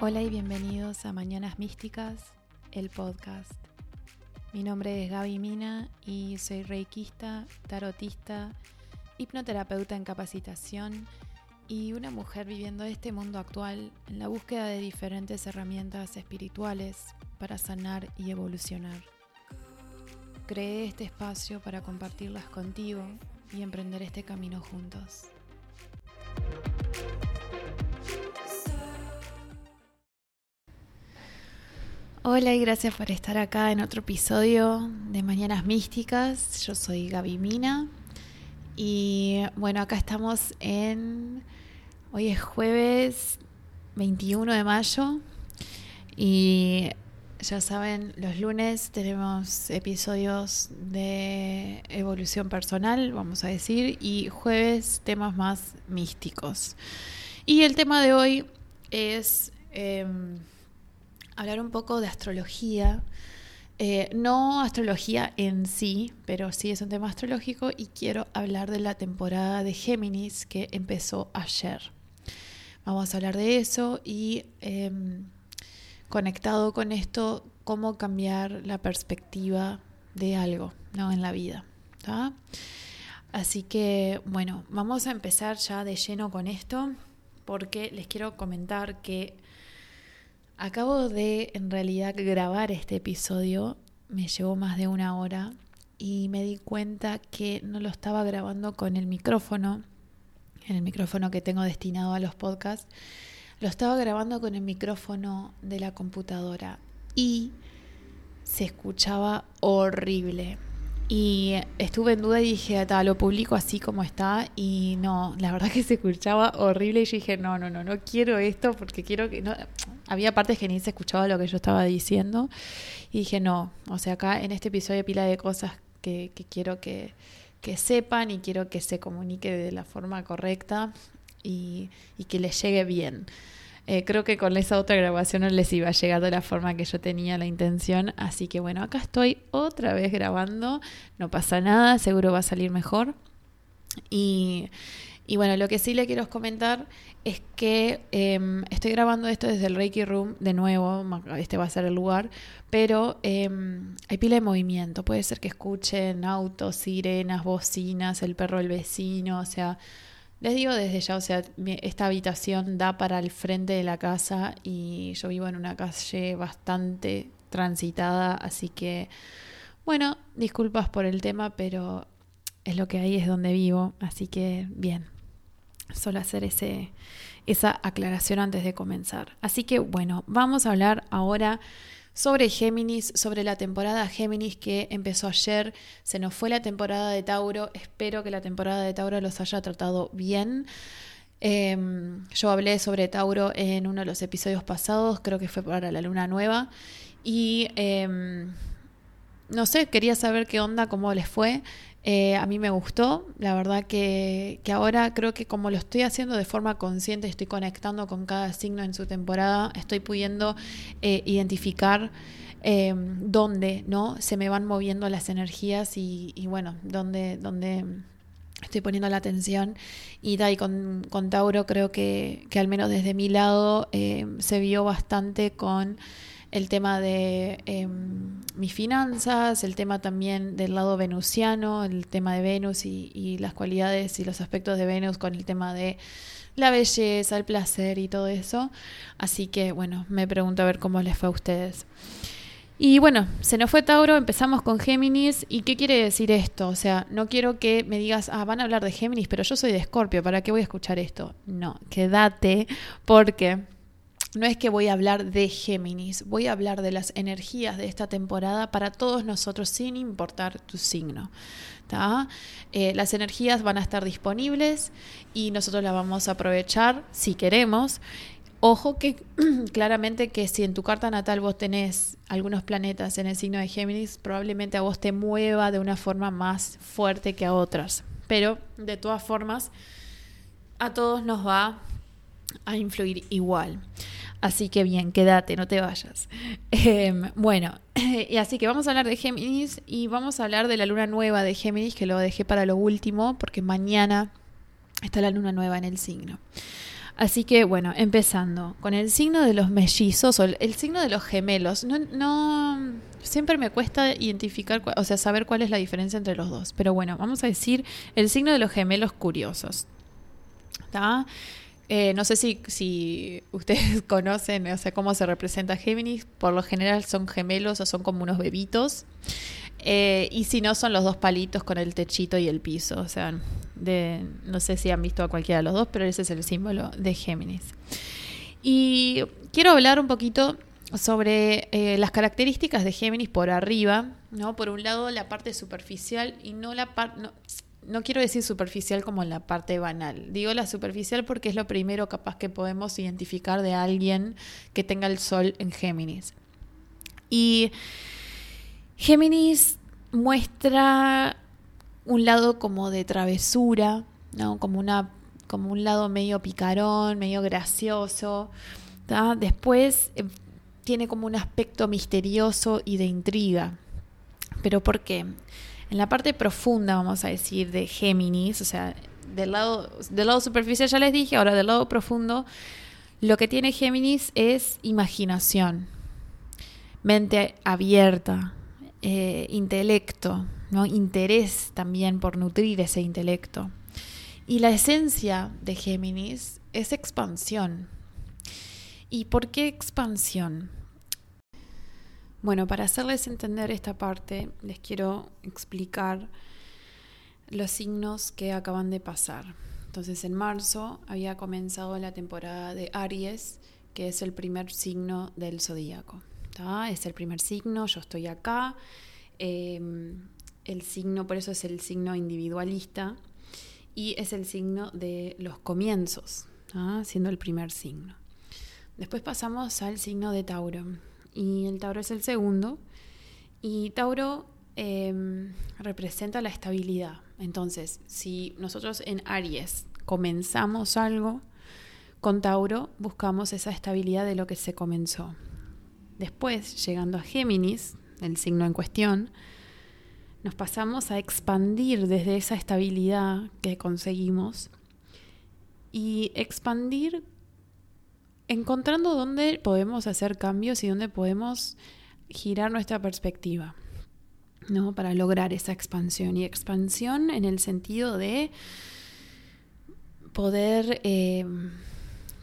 Hola y bienvenidos a Mañanas Místicas, el podcast. Mi nombre es Gaby Mina y soy reikista, tarotista, hipnoterapeuta en capacitación y una mujer viviendo este mundo actual en la búsqueda de diferentes herramientas espirituales para sanar y evolucionar. Creé este espacio para compartirlas contigo y emprender este camino juntos. Hola y gracias por estar acá en otro episodio de Mañanas Místicas. Yo soy Gaby Mina y bueno, acá estamos en... Hoy es jueves 21 de mayo y ya saben, los lunes tenemos episodios de evolución personal, vamos a decir, y jueves temas más místicos. Y el tema de hoy es... Em, hablar un poco de astrología. Eh, no astrología en sí, pero sí es un tema astrológico y quiero hablar de la temporada de Géminis que empezó ayer. Vamos a hablar de eso y em, conectado con esto, cómo cambiar la perspectiva de algo ¿no? en la vida. Así que bueno, vamos a empezar ya de lleno con esto porque les quiero comentar que Acabo de en realidad grabar este episodio, me llevó más de una hora y me di cuenta que no lo estaba grabando con el micrófono, el micrófono que tengo destinado a los podcasts, lo estaba grabando con el micrófono de la computadora y se escuchaba horrible. Y estuve en duda y dije, lo publico así como está. Y no, la verdad que se escuchaba horrible. Y yo dije, no, no, no, no quiero esto porque quiero que. No. Había partes que ni se escuchaba lo que yo estaba diciendo. Y dije, no, o sea, acá en este episodio hay pila de cosas que, quiero que, que, sepan y quiero que se comunique de la forma correcta y, y que les llegue bien. Eh, creo que con esa otra grabación no les iba a llegar de la forma que yo tenía la intención. Así que bueno, acá estoy otra vez grabando. No pasa nada, seguro va a salir mejor. Y, bueno, lo que sí le quiero comentar es que em, estoy grabando esto desde el Reiki Room de nuevo, este va a ser el lugar, pero em, hay pila de movimiento, puede ser que escuchen autos, sirenas, bocinas, el perro del vecino, o sea, les digo desde ya, o sea, esta habitación da para el frente de la casa y yo vivo en una calle bastante transitada, así que, bueno, disculpas por el tema, pero es lo que hay, es donde vivo, así que bien, solo hacer ese, esa aclaración antes de comenzar. Así que, bueno, vamos a hablar ahora sobre Géminis, sobre la temporada Géminis que empezó ayer. Se nos fue la temporada de Tauro. Espero que la temporada de Tauro los haya tratado bien. Em, yo hablé sobre Tauro en uno de los episodios pasados, creo que fue para la luna nueva. Y em, no sé, quería saber qué onda, cómo les fue. Eh, a mí me gustó, la verdad que, ahora creo que como lo estoy haciendo de forma consciente, estoy conectando con cada signo en su temporada, estoy pudiendo eh, identificar eh, dónde ¿no? se me van moviendo las energías y, bueno, dónde, dónde estoy poniendo la atención. Y, y con, con, Tauro creo que, que, al menos desde mi lado se vio bastante con el tema de em, mis finanzas, el tema también del lado venusiano, el tema de Venus y, las cualidades y los aspectos de Venus con el tema de la belleza, el placer y todo eso. Así que bueno, me pregunto a ver cómo les fue a ustedes. Y bueno, se nos fue Tauro, empezamos con Géminis. ¿Y qué quiere decir esto? O sea, no quiero que me digas, ah, van a hablar de Géminis, pero yo soy de Escorpio, ¿para qué voy a escuchar esto? No, quédate porque no es que voy a hablar de Géminis, voy a hablar de las energías de esta temporada para todos nosotros sin importar tu signo. Eh, las energías van a estar disponibles y nosotros las vamos a aprovechar si queremos. Ojo que claramente que si en tu carta natal vos tenés algunos planetas en el signo de Géminis, probablemente a vos te mueva de una forma más fuerte que a otras. Pero de todas formas, a todos nos va a influir igual. Así que bien, quédate, no te vayas. Em, bueno, y así que vamos a hablar de Géminis y vamos a hablar de la luna nueva de Géminis, que lo dejé para lo último, porque mañana está la luna nueva en el signo. Así que bueno, empezando con el signo de los mellizos o el, signo de los gemelos. No, no, siempre me cuesta identificar, o sea, saber cuál es la diferencia entre los dos. Pero bueno, vamos a decir el signo de los gemelos curiosos. Eh, no sé si, si ustedes conocen, o sea, cómo se representa Géminis. Por lo general son gemelos o son como unos bebitos. Eh, y si no, son los dos palitos con el techito y el piso. O sea, de, no sé si han visto a cualquiera de los dos, pero ese es el símbolo de Géminis. Y quiero hablar un poquito sobre eh, las características de Géminis por arriba, ¿no? Por un lado, la parte superficial y no la parte... quiero decir superficial como la parte banal. Digo la superficial porque es lo primero capaz que podemos identificar de alguien que tenga el sol en Géminis. Y Géminis muestra un lado como de travesura, ¿no? como, una, como un lado medio picarón, medio gracioso. Después eh, tiene como un aspecto misterioso y de intriga. ¿Pero por qué? En la parte profunda, vamos a decir, de Géminis, o sea, del lado, del lado superficial ya les dije, ahora del lado profundo, lo que tiene Géminis es imaginación, mente abierta, eh, intelecto, ¿no? interés también por nutrir ese intelecto. Y la esencia de Géminis es expansión. ¿Y por qué expansión? Bueno, para hacerles entender esta parte, les quiero explicar los signos que acaban de pasar. Entonces, en marzo había comenzado la temporada de Aries, que es el primer signo del zodíaco. Es el primer signo, yo estoy acá. Em, el signo, por eso es el signo individualista y es el signo de los comienzos, siendo el primer signo. Después pasamos al signo de Tauro y el Tauro es el segundo y Tauro em, representa la estabilidad. Entonces, si nosotros en Aries comenzamos algo, con Tauro buscamos esa estabilidad de lo que se comenzó. Después, llegando a Géminis, el signo en cuestión, nos pasamos a expandir desde esa estabilidad que conseguimos y expandir encontrando dónde podemos hacer cambios y dónde podemos girar nuestra perspectiva, ¿no? Para lograr esa expansión. Y expansión en el sentido de poder eh,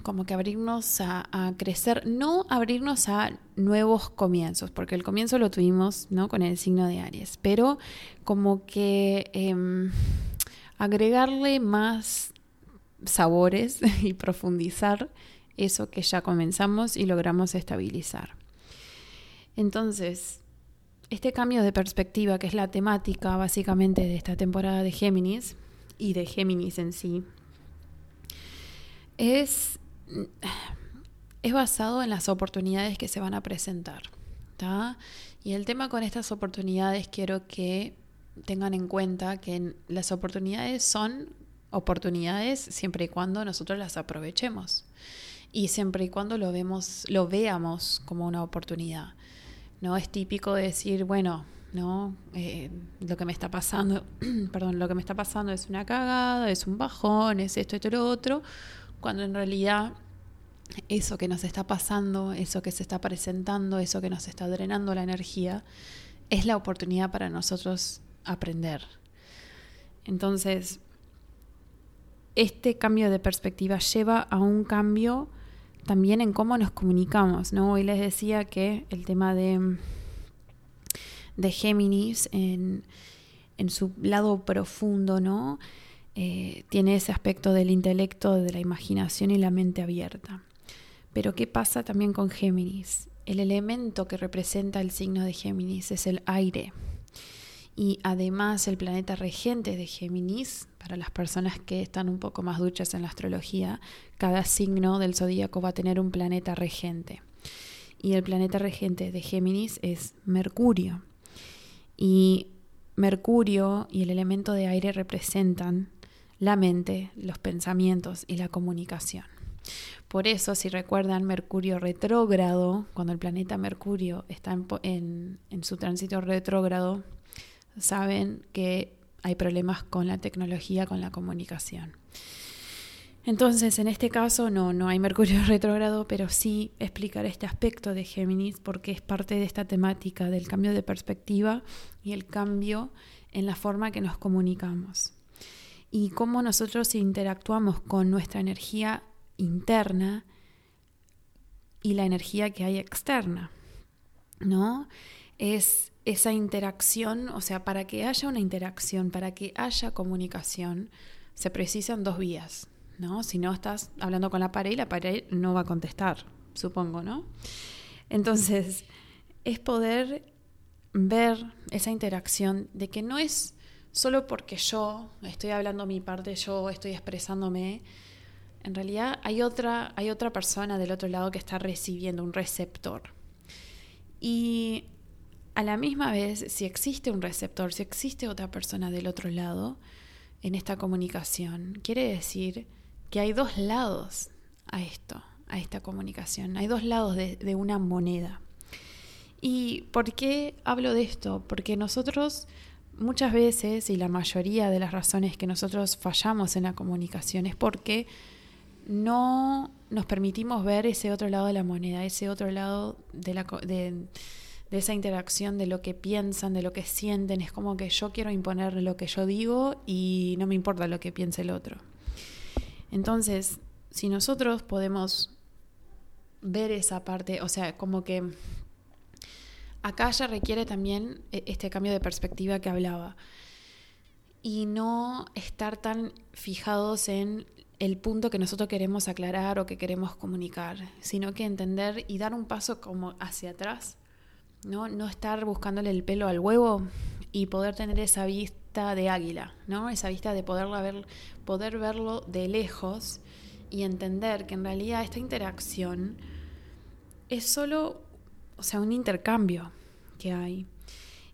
como que abrirnos a, crecer, no abrirnos a nuevos comienzos, porque el comienzo lo tuvimos ¿no? con el signo de Aries, pero como que em, agregarle más sabores y profundizar eso que ya comenzamos y logramos estabilizar. Entonces, este cambio de perspectiva, que es la temática básicamente de esta temporada de Géminis y de Géminis en sí, es es basado en las oportunidades que se van a presentar. Y el tema con estas oportunidades quiero que tengan en cuenta que las oportunidades son oportunidades siempre y cuando nosotros las aprovechemos y siempre y cuando lo vemos lo veamos como una oportunidad no es típico decir bueno no eh, lo que me está pasando perdón lo que me está pasando es una cagada es un bajón es esto esto lo otro cuando en realidad eso que nos está pasando, eso que se está presentando, eso que nos está drenando la energía, es la oportunidad para nosotros aprender. Entonces, este cambio de perspectiva lleva a un cambio también en cómo nos comunicamos, ¿no? Hoy les decía que el tema de, de Géminis en, en su lado profundo, ¿no? Eh, tiene ese aspecto del intelecto, de la imaginación y la mente abierta. Pero ¿qué pasa también con Géminis? El elemento que representa el signo de Géminis es el aire. Y además el planeta regente de Géminis, para las personas que están un poco más duchas en la astrología, cada signo del zodíaco va a tener un planeta regente. Y el planeta regente de Géminis es Mercurio. Y Mercurio y el elemento de aire representan la mente, los pensamientos y la comunicación. Por eso, si recuerdan Mercurio retrógrado, cuando el planeta Mercurio está en, su tránsito retrógrado, saben que hay problemas con la tecnología, con la comunicación. Entonces, en este caso no, no hay Mercurio retrógrado, pero sí explicar este aspecto de Géminis porque es parte de esta temática del cambio de perspectiva y el cambio en la forma que nos comunicamos. Y cómo nosotros interactuamos con nuestra energía interna y la energía que hay externa. ¿No? Es esa interacción, o sea, para que haya una interacción, para que haya comunicación, se precisan dos vías, ¿no? Si no estás hablando con la pared la pared no va a contestar, supongo, ¿no? Entonces, es poder ver esa interacción de que no es solo porque yo estoy hablando mi parte, yo estoy expresándome, en realidad hay otra, hay otra persona del otro lado que está recibiendo un receptor. Y a la misma vez, si existe un receptor, si existe otra persona del otro lado en esta comunicación, quiere decir que hay dos lados a esto, a esta comunicación. Hay dos lados de, una moneda. ¿Y por qué hablo de esto? Porque nosotros muchas veces, y la mayoría de las razones que nosotros fallamos en la comunicación es porque no nos permitimos ver ese otro lado de la moneda, ese otro lado de la, de, esa interacción, de lo que piensan, de lo que sienten. Es como que yo quiero imponer lo que yo digo y no me importa lo que piense el otro. Entonces, si nosotros podemos ver esa parte, o sea, como que acá ya requiere también e-, este cambio de perspectiva que hablaba. Y no estar tan fijados en el punto que nosotros queremos aclarar o que queremos comunicar, sino que entender y dar un paso como hacia atrás ¿no? No estar buscándole el pelo al huevo y poder tener esa vista de águila, ¿no? Esa vista de poderla ver, poder verlo de lejos y entender que en realidad esta interacción es solo, o sea, un intercambio que hay.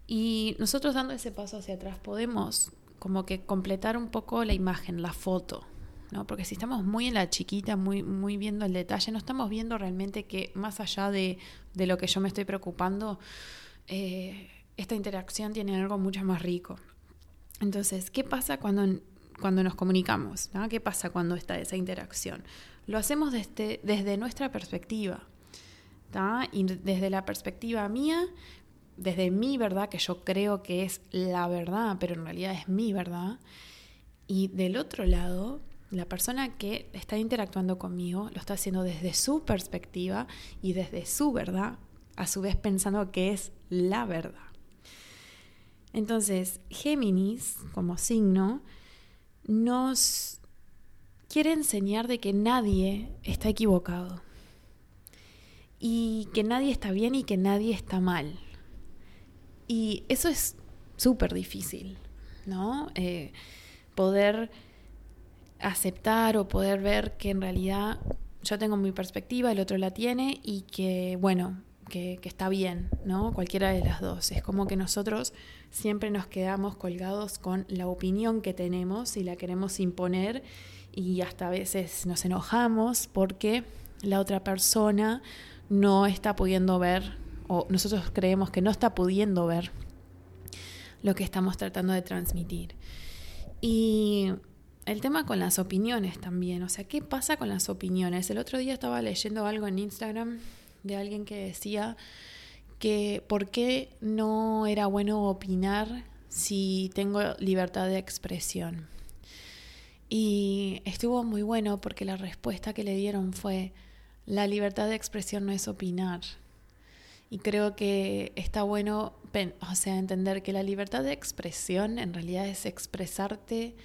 Y nosotros dando ese paso hacia atrás podemos como que completar un poco la imagen, la foto, ¿no? Porque si estamos muy en la chiquita, muy, muy viendo el detalle, no estamos viendo realmente que más allá de, de lo que yo me estoy preocupando, eh, esta interacción tiene algo mucho más rico. Entonces, ¿qué pasa cuando, cuando nos comunicamos? ¿Qué pasa cuando está esa interacción? Lo hacemos desde, desde nuestra perspectiva. Y desde la perspectiva mía, desde mi verdad, que yo creo que es la verdad, pero en realidad es mi verdad. Y del otro lado, la persona que está interactuando conmigo lo está haciendo desde su perspectiva y desde su verdad, a su vez pensando que es la verdad. Entonces, Géminis, como signo, nos quiere enseñar de que nadie está equivocado y que nadie está bien y que nadie está mal. Y eso es súper difícil, ¿no? Eh, poder aceptar o poder ver que en realidad yo tengo mi perspectiva, el otro la tiene y que, bueno, que, está bien, ¿no? Cualquiera de las dos. Es como que nosotros siempre nos quedamos colgados con la opinión que tenemos y la queremos imponer y hasta a veces nos enojamos porque la otra persona no está pudiendo ver o nosotros creemos que no está pudiendo ver lo que estamos tratando de transmitir. Y el tema con las opiniones también, o sea, ¿qué pasa con las opiniones? El otro día estaba leyendo algo en Instagram de alguien que decía que por qué no era bueno opinar si tengo libertad de expresión. Y estuvo muy bueno porque la respuesta que le dieron fue, la libertad de expresión no es opinar. Y creo que está bueno, o sea, entender que la libertad de expresión en realidad es expresarte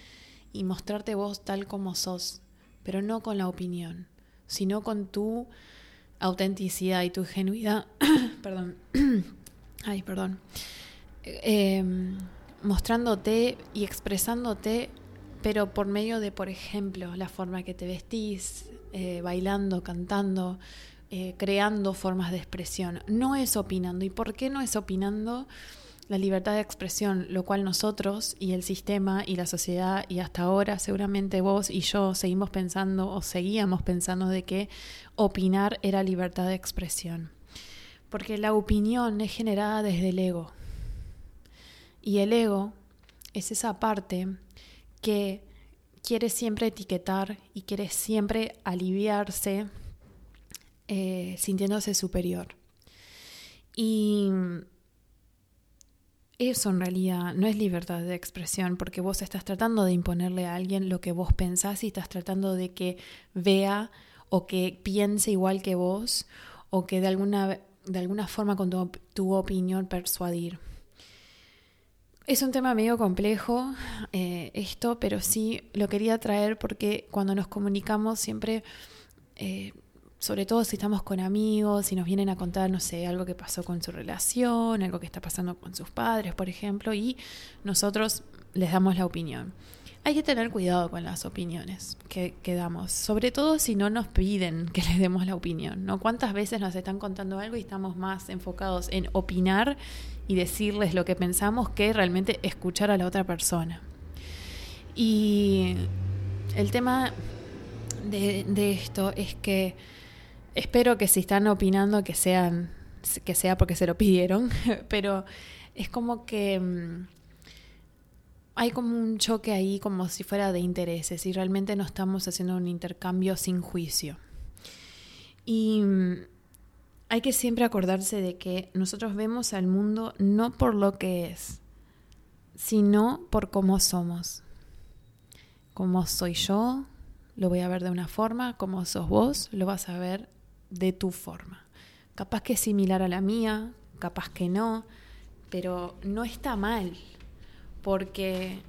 y mostrarte vos tal como sos, pero no con la opinión, sino con tu autenticidad y tu genuidad, perdón, ay, perdón, em, mostrándote y expresándote, pero por medio de, por ejemplo, la forma que te vestís, eh, bailando, cantando, eh, creando formas de expresión. No es opinando. ¿Y por qué no es opinando? La libertad de expresión, lo cual nosotros y el sistema y la sociedad y hasta ahora seguramente vos y yo seguimos pensando o seguíamos pensando de que opinar era libertad de expresión. Porque la opinión es generada desde el ego. Y el ego es esa parte que quiere siempre etiquetar y quiere siempre aliviarse eh, sintiéndose superior. Y eso en realidad no es libertad de expresión porque vos estás tratando de imponerle a alguien lo que vos pensás y estás tratando de que vea o que piense igual que vos o que de alguna, de alguna forma con tu, opinión persuadir. Es un tema medio complejo eh, esto, pero sí lo quería traer porque cuando nos comunicamos siempre eh, sobre todo si estamos con amigos, si nos vienen a contar, no sé, algo que pasó con su relación, algo que está pasando con sus padres, por ejemplo, y nosotros les damos la opinión. Hay que tener cuidado con las opiniones que, que, damos, sobre todo si no nos piden que les demos la opinión, ¿no? ¿Cuántas veces nos están contando algo y estamos más enfocados en opinar y decirles lo que pensamos que realmente escuchar a la otra persona? Y el tema de, de esto es que Espero que si están opinando que sean que sea porque se lo pidieron, pero es como que mm, hay como un choque ahí como si fuera de intereses y realmente no estamos haciendo un intercambio sin juicio. Y mm, hay que siempre acordarse de que nosotros vemos al mundo no por lo que es, sino por cómo somos. Como soy yo, lo voy a ver de una forma, como sos vos, lo vas a ver de tu forma. Capaz que es similar a la mía, capaz que no, pero no está mal, porque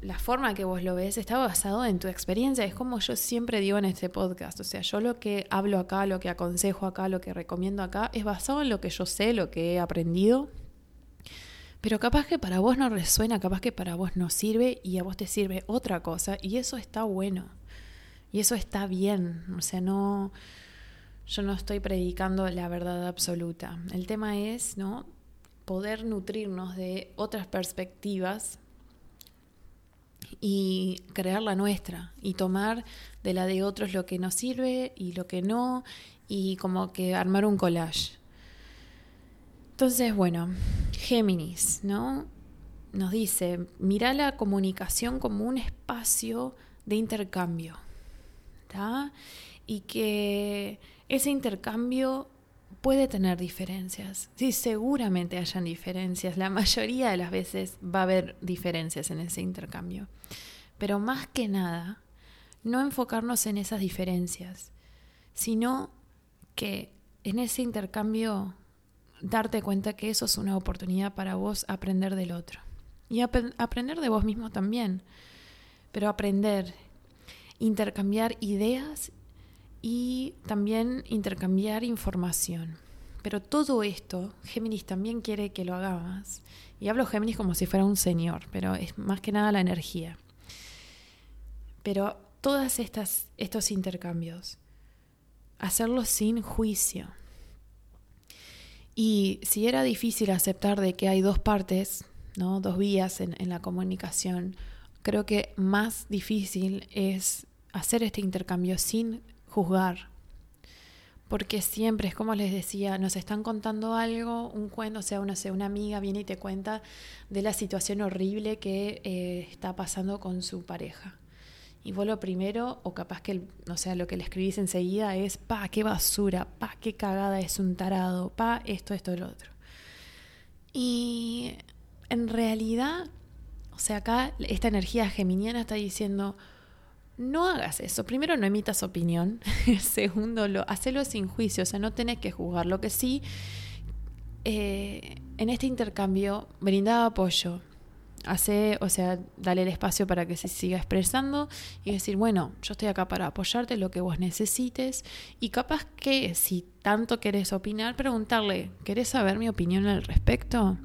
la forma que vos lo ves está basado en tu experiencia. Es como yo siempre digo en este podcast. O sea, yo lo que hablo acá, lo que aconsejo acá, lo que recomiendo acá, es basado en lo que yo sé, lo que he aprendido. Pero capaz que para vos no resuena, capaz que para vos no sirve y a vos te sirve otra cosa. Y eso está bueno. Y eso está bien. O sea, no. Yo no estoy predicando la verdad absoluta. El tema es, ¿no? Poder nutrirnos de otras perspectivas y crear la nuestra y tomar de la de otros lo que nos sirve y lo que no y como que armar un collage. Entonces, bueno, Géminis, ¿no? Nos dice, mira la comunicación como un espacio de intercambio y que ese intercambio puede tener diferencias. Sí, seguramente hayan diferencias. La mayoría de las veces va a haber diferencias en ese intercambio. Pero más que nada, no enfocarnos en esas diferencias, sino que en ese intercambio darte cuenta que eso es una oportunidad para vos aprender del otro. Y aprender de vos mismo también. Pero aprender intercambiar ideas y también intercambiar información. Pero todo esto, Géminis también quiere que lo hagas. Y hablo Géminis como si fuera un señor, pero es más que nada la energía. Pero todos estos intercambios, hacerlos sin juicio. Y si era difícil aceptar de que hay dos partes, ¿no? dos vías en, en la comunicación, creo que más difícil es hacer este intercambio sin juzgar. Porque siempre es como les decía, nos están contando algo, un cuento, o sea, una, una amiga viene y te cuenta de la situación horrible que eh, está pasando con su pareja. Y vos lo primero, o capaz que, o sea, lo que le escribís enseguida es, pa, qué basura, pa, qué cagada es un tarado, pa, esto, esto, lo otro. Y en realidad, o sea, acá esta energía geminiana está diciendo, no hagas eso. Primero, no emitas opinión. Segundo, lo, hacelo sin juicio, o sea, no tenés que juzgar. Lo que sí, eh, en este intercambio, brinda apoyo. Hace, o sea, dale el espacio para que se siga expresando y decir, bueno, yo estoy acá para apoyarte lo que vos necesites. Y capaz que si tanto querés opinar, preguntarle, ¿querés saber mi opinión al respecto?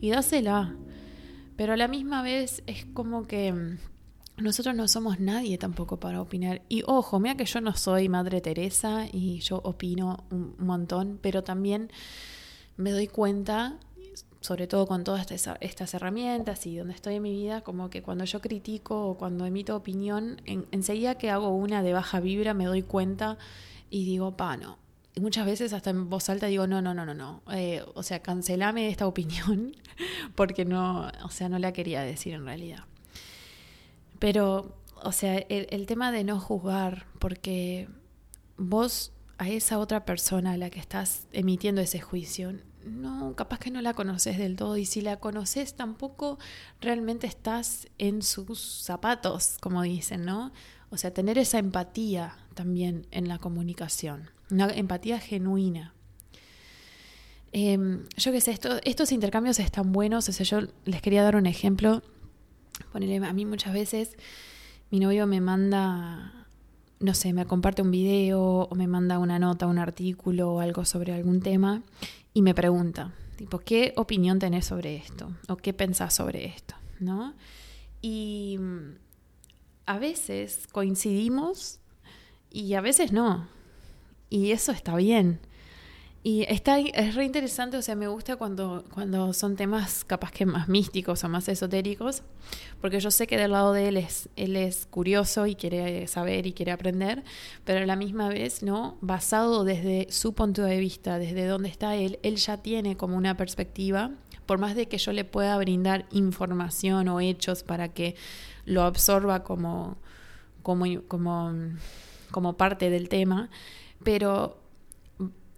Y dásela. Pero a la misma vez es como que nosotros no somos nadie tampoco para opinar. Y ojo, mira que yo no soy Madre Teresa y yo opino un montón, pero también me doy cuenta, sobre todo con todas estas herramientas y donde estoy en mi vida, como que cuando yo critico o cuando emito opinión, enseguida que hago una de baja vibra me doy cuenta y digo, pa, no. Y muchas veces hasta en voz alta digo, no, no, no, no, no. Eh, o sea, cancelame esta opinión porque no, o sea, no la quería decir en realidad. Pero, o sea, el, tema de no juzgar, porque vos a esa otra persona a la que estás emitiendo ese juicio, no, capaz que no la conoces del todo y si la conoces tampoco realmente estás en sus zapatos, como dicen, ¿no? O sea, tener esa empatía también en la comunicación, una empatía genuina. Em, yo qué sé, esto, estos intercambios están buenos, o sea, yo les quería dar un ejemplo. A mí muchas veces mi novio me manda, no sé, me comparte un video o me manda una nota, un artículo o algo sobre algún tema y me pregunta, tipo, ¿qué opinión tenés sobre esto? ¿O qué pensás sobre esto? ¿No? Y mm, a veces coincidimos y a veces no. Y eso está bien. Y está, es re interesante, o sea, me gusta cuando, cuando son temas capaz que más místicos o más esotéricos, porque yo sé que del lado de él es, él es curioso y quiere saber y quiere aprender, pero a la misma vez, ¿no? Basado desde su punto de vista, desde donde está él, él ya tiene como una perspectiva, por más de que yo le pueda brindar información o hechos para que lo absorba como, como, como, como parte del tema, pero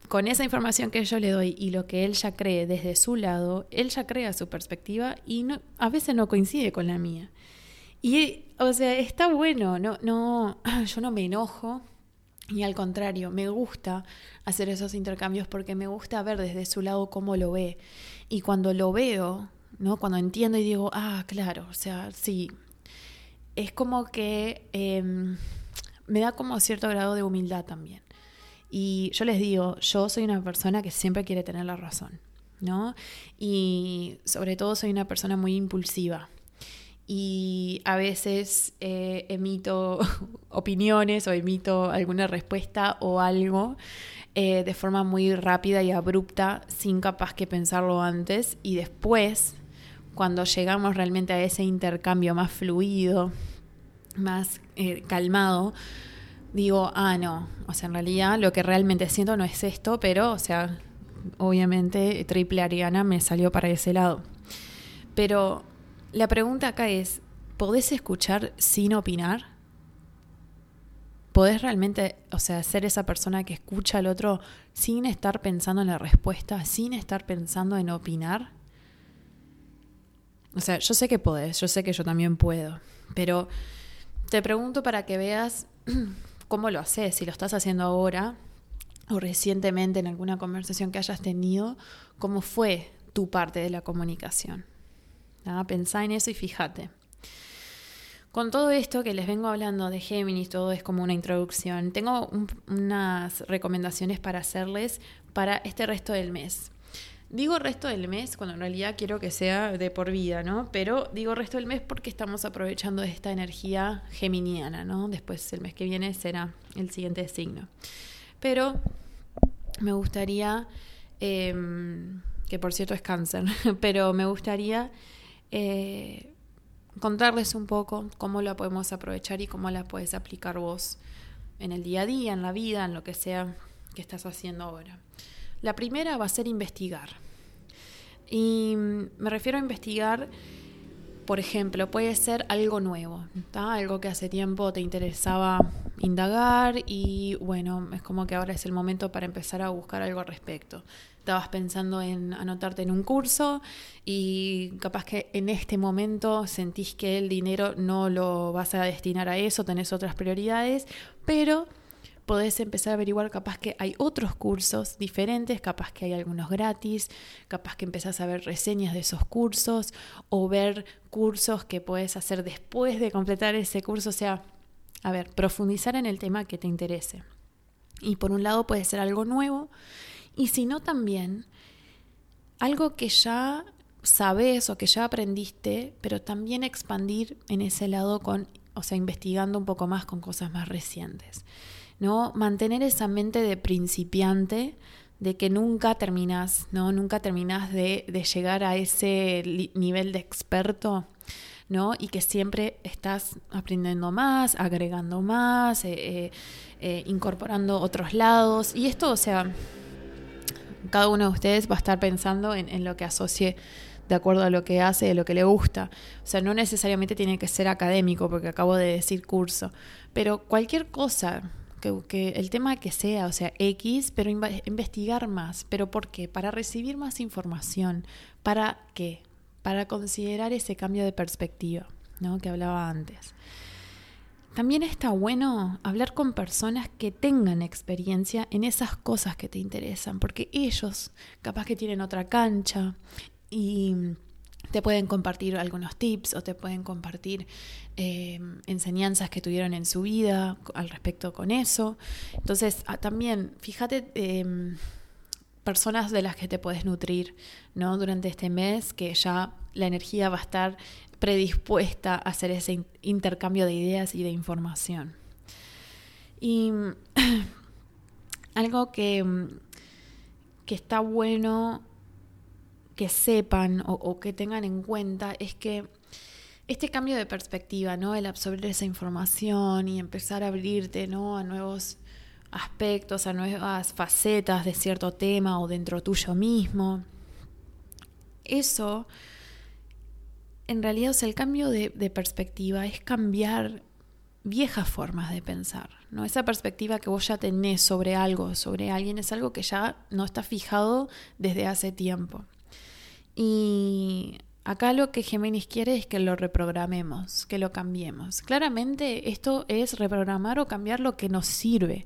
con esa información que yo le doy y lo que él ya cree desde su lado, él ya crea su perspectiva y a veces no coincide con la mía. Y, o sea, está bueno, no, no, yo no me enojo y al contrario, me gusta hacer esos intercambios porque me gusta ver desde su lado cómo lo ve. Y cuando lo veo, ¿no? Cuando entiendo y digo, ah, claro, o sea, sí, es como que em, me da como cierto grado de humildad también. Y yo les digo, yo soy una persona que siempre quiere tener la razón, ¿no? Y sobre todo soy una persona muy impulsiva. Y a veces eh, emito opiniones o emito alguna respuesta o algo eh, de forma muy rápida y abrupta, sin capaz que pensarlo antes. Y después, cuando llegamos realmente a ese intercambio más fluido, más eh, calmado, digo, ah, no, o sea, en realidad lo que realmente siento no es esto, pero, o sea, obviamente triple Ariana me salió para ese lado. Pero la pregunta acá es, ¿podés escuchar sin opinar? ¿Podés realmente, o sea, ser esa persona que escucha al otro sin estar pensando en la respuesta, sin estar pensando en opinar? O sea, yo sé que podés, yo sé que yo también puedo, pero te pregunto para que veas cómo lo haces, si lo estás haciendo ahora o recientemente en alguna conversación que hayas tenido, cómo fue tu parte de la comunicación. ¿Ah? Pensá en eso y fíjate. Con todo esto que les vengo hablando de Géminis, todo es como una introducción, tengo unas recomendaciones para hacerles para este resto del mes. Digo resto del mes cuando en realidad quiero que sea de por vida, ¿no? Pero digo resto del mes porque estamos aprovechando esta energía geminiana, ¿no? Después el mes que viene será el siguiente signo. Pero me gustaría, em, que por cierto es cáncer, pero me gustaría eh, contarles un poco cómo la podemos aprovechar y cómo la puedes aplicar vos en el día a día, en la vida, en lo que sea que estás haciendo ahora. La primera va a ser investigar. Y me refiero a investigar, por ejemplo, puede ser algo nuevo, algo que hace tiempo te interesaba indagar y bueno, es como que ahora es el momento para empezar a buscar algo al respecto. Estabas pensando en anotarte en un curso y capaz que en este momento sentís que el dinero no lo vas a destinar a eso, tenés otras prioridades, pero podés empezar a averiguar capaz que hay otros cursos diferentes, capaz que hay algunos gratis, capaz que empezás a ver reseñas de esos cursos o ver cursos que puedes hacer después de completar ese curso, o sea, a ver, profundizar en el tema que te interese. Y por un lado puede ser algo nuevo y si no también algo que ya sabes o que ya aprendiste, pero también expandir en ese lado con, o sea, investigando un poco más con cosas más recientes. ¿No? Mantener esa mente de principiante, de que nunca terminas, ¿no? Nunca terminas de, llegar a ese nivel de experto, ¿no? Y que siempre estás aprendiendo más, agregando más, eh, eh, eh, incorporando otros lados. Y esto, o sea, cada uno de ustedes va a estar pensando en, en lo que asocie de acuerdo a lo que hace, de lo que le gusta. O sea, no necesariamente tiene que ser académico, porque acabo de decir curso, pero cualquier cosa, que, el tema que sea, o sea, X, pero investigar más. ¿Pero por qué? Para recibir más información. ¿Para qué? Para considerar ese cambio de perspectiva, ¿no? Que hablaba antes. También está bueno hablar con personas que tengan experiencia en esas cosas que te interesan, porque ellos capaz que tienen otra cancha y te pueden compartir algunos tips o te pueden compartir eh, enseñanzas que tuvieron en su vida al respecto con eso. Entonces, ah, también fíjate em, personas de las que te puedes nutrir ¿no? durante este mes, que ya la energía va a estar predispuesta a hacer ese intercambio de ideas y de información. Y algo que, que está bueno que sepan o, que tengan en cuenta es que este cambio de perspectiva, ¿no? El absorber esa información y empezar a abrirte, ¿no? A nuevos aspectos, a nuevas facetas de cierto tema o dentro tuyo mismo. Eso en realidad, o el cambio de, perspectiva es cambiar viejas formas de pensar, ¿no? Esa perspectiva que vos ya tenés sobre algo, sobre alguien, es algo que ya no está fijado desde hace tiempo. Y acá lo que Géminis quiere es que lo reprogramemos, que lo cambiemos. Claramente esto es reprogramar o cambiar lo que nos sirve.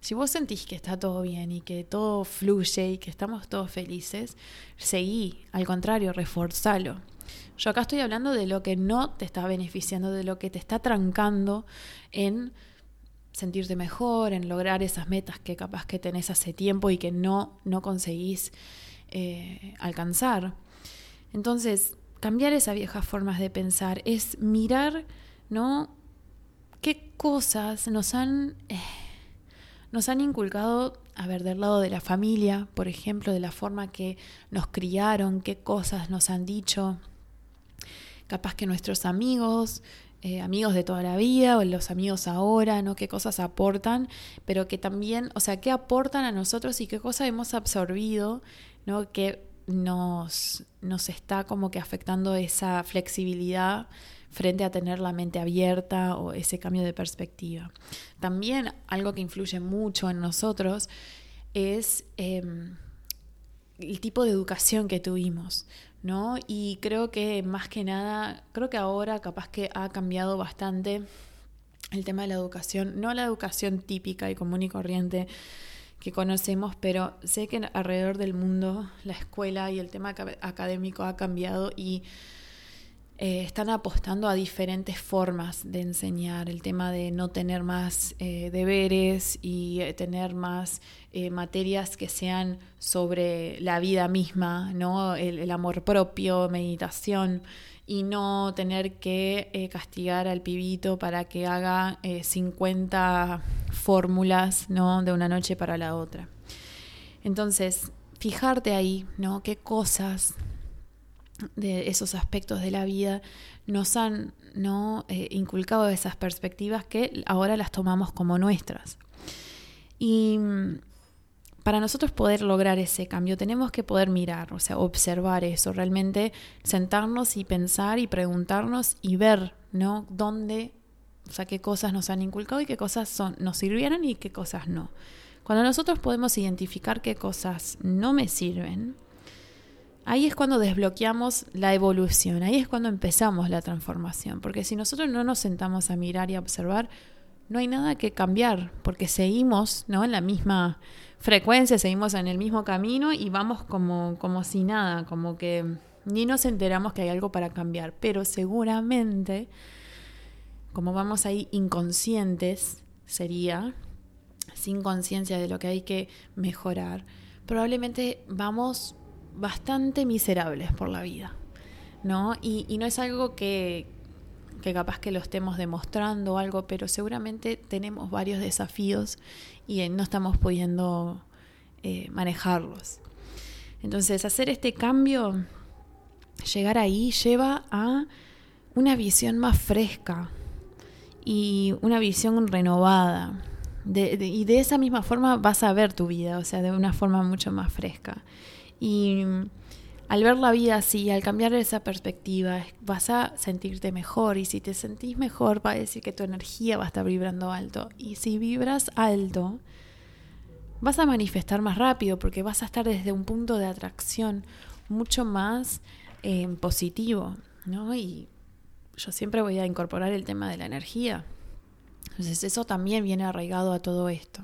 Si vos sentís que está todo bien y que todo fluye y que estamos todos felices, seguí, al contrario, reforzalo. Yo acá estoy hablando de lo que no te está beneficiando, de lo que te está trancando en sentirte mejor, en lograr esas metas que capaz que tenés hace tiempo y que no, no conseguís eh, alcanzar. Entonces, cambiar esas viejas formas de pensar es mirar, ¿no? ¿Qué cosas nos han, eh, nos han inculcado, a ver, del lado de la familia, por ejemplo, de la forma que nos criaron, qué cosas nos han dicho, capaz que nuestros amigos, eh, amigos de toda la vida o los amigos ahora, ¿no? Qué cosas aportan, pero que también, o sea, qué aportan a nosotros y qué cosas hemos absorbido, ¿no? Que nos, nos está como que afectando esa flexibilidad frente a tener la mente abierta o ese cambio de perspectiva. También algo que influye mucho en nosotros es em, el tipo de educación que tuvimos. ¿no? Y creo que más que nada, creo que ahora capaz que ha cambiado bastante el tema de la educación, no la educación típica y común y corriente que conocemos, pero sé que alrededor del mundo la escuela y el tema académico ha cambiado y eh, están apostando a diferentes formas de enseñar, el tema de no tener más eh, deberes y eh, tener más materias que sean sobre la vida misma, ¿no? El, amor propio, meditación, y no tener que castigar al pibito para que haga 50 fórmulas ¿no? de una noche para la otra. Entonces, fijarte ahí, ¿no? ¿Qué cosas de esos aspectos de la vida nos han ¿no? Eh, inculcado esas perspectivas que ahora las tomamos como nuestras. Y mm, para nosotros poder lograr ese cambio tenemos que poder mirar, o sea, observar eso, realmente sentarnos y pensar y preguntarnos y ver, ¿no? Dónde, o sea, qué cosas nos han inculcado y qué cosas son, nos sirvieron y qué cosas no. Cuando nosotros podemos identificar qué cosas no me sirven, ahí es cuando desbloqueamos la evolución, ahí es cuando empezamos la transformación, porque si nosotros no nos sentamos a mirar y a observar, no hay nada que cambiar, porque seguimos ¿no? en la misma frecuencia, seguimos en el mismo camino y vamos como, como si nada, como que ni nos enteramos que hay algo para cambiar, pero seguramente, como vamos ahí inconscientes, sería, sin conciencia de lo que hay que mejorar, probablemente vamos bastante miserables por la vida, ¿no? Y, no es algo que, que capaz que lo estemos demostrando o algo, pero seguramente tenemos varios desafíos y no estamos pudiendo eh, manejarlos. Entonces, hacer este cambio, llegar ahí, lleva a una visión más fresca y una visión renovada. y de esa misma forma vas a ver tu vida, o sea, de una forma mucho más fresca. Y al ver la vida así, al cambiar esa perspectiva, vas a sentirte mejor y si te sentís mejor va a decir que tu energía va a estar vibrando alto. Y si vibras alto, vas a manifestar más rápido porque vas a estar desde un punto de atracción mucho más eh, positivo, ¿no? Y yo siempre voy a incorporar el tema de la energía. Entonces eso también viene arraigado a todo esto.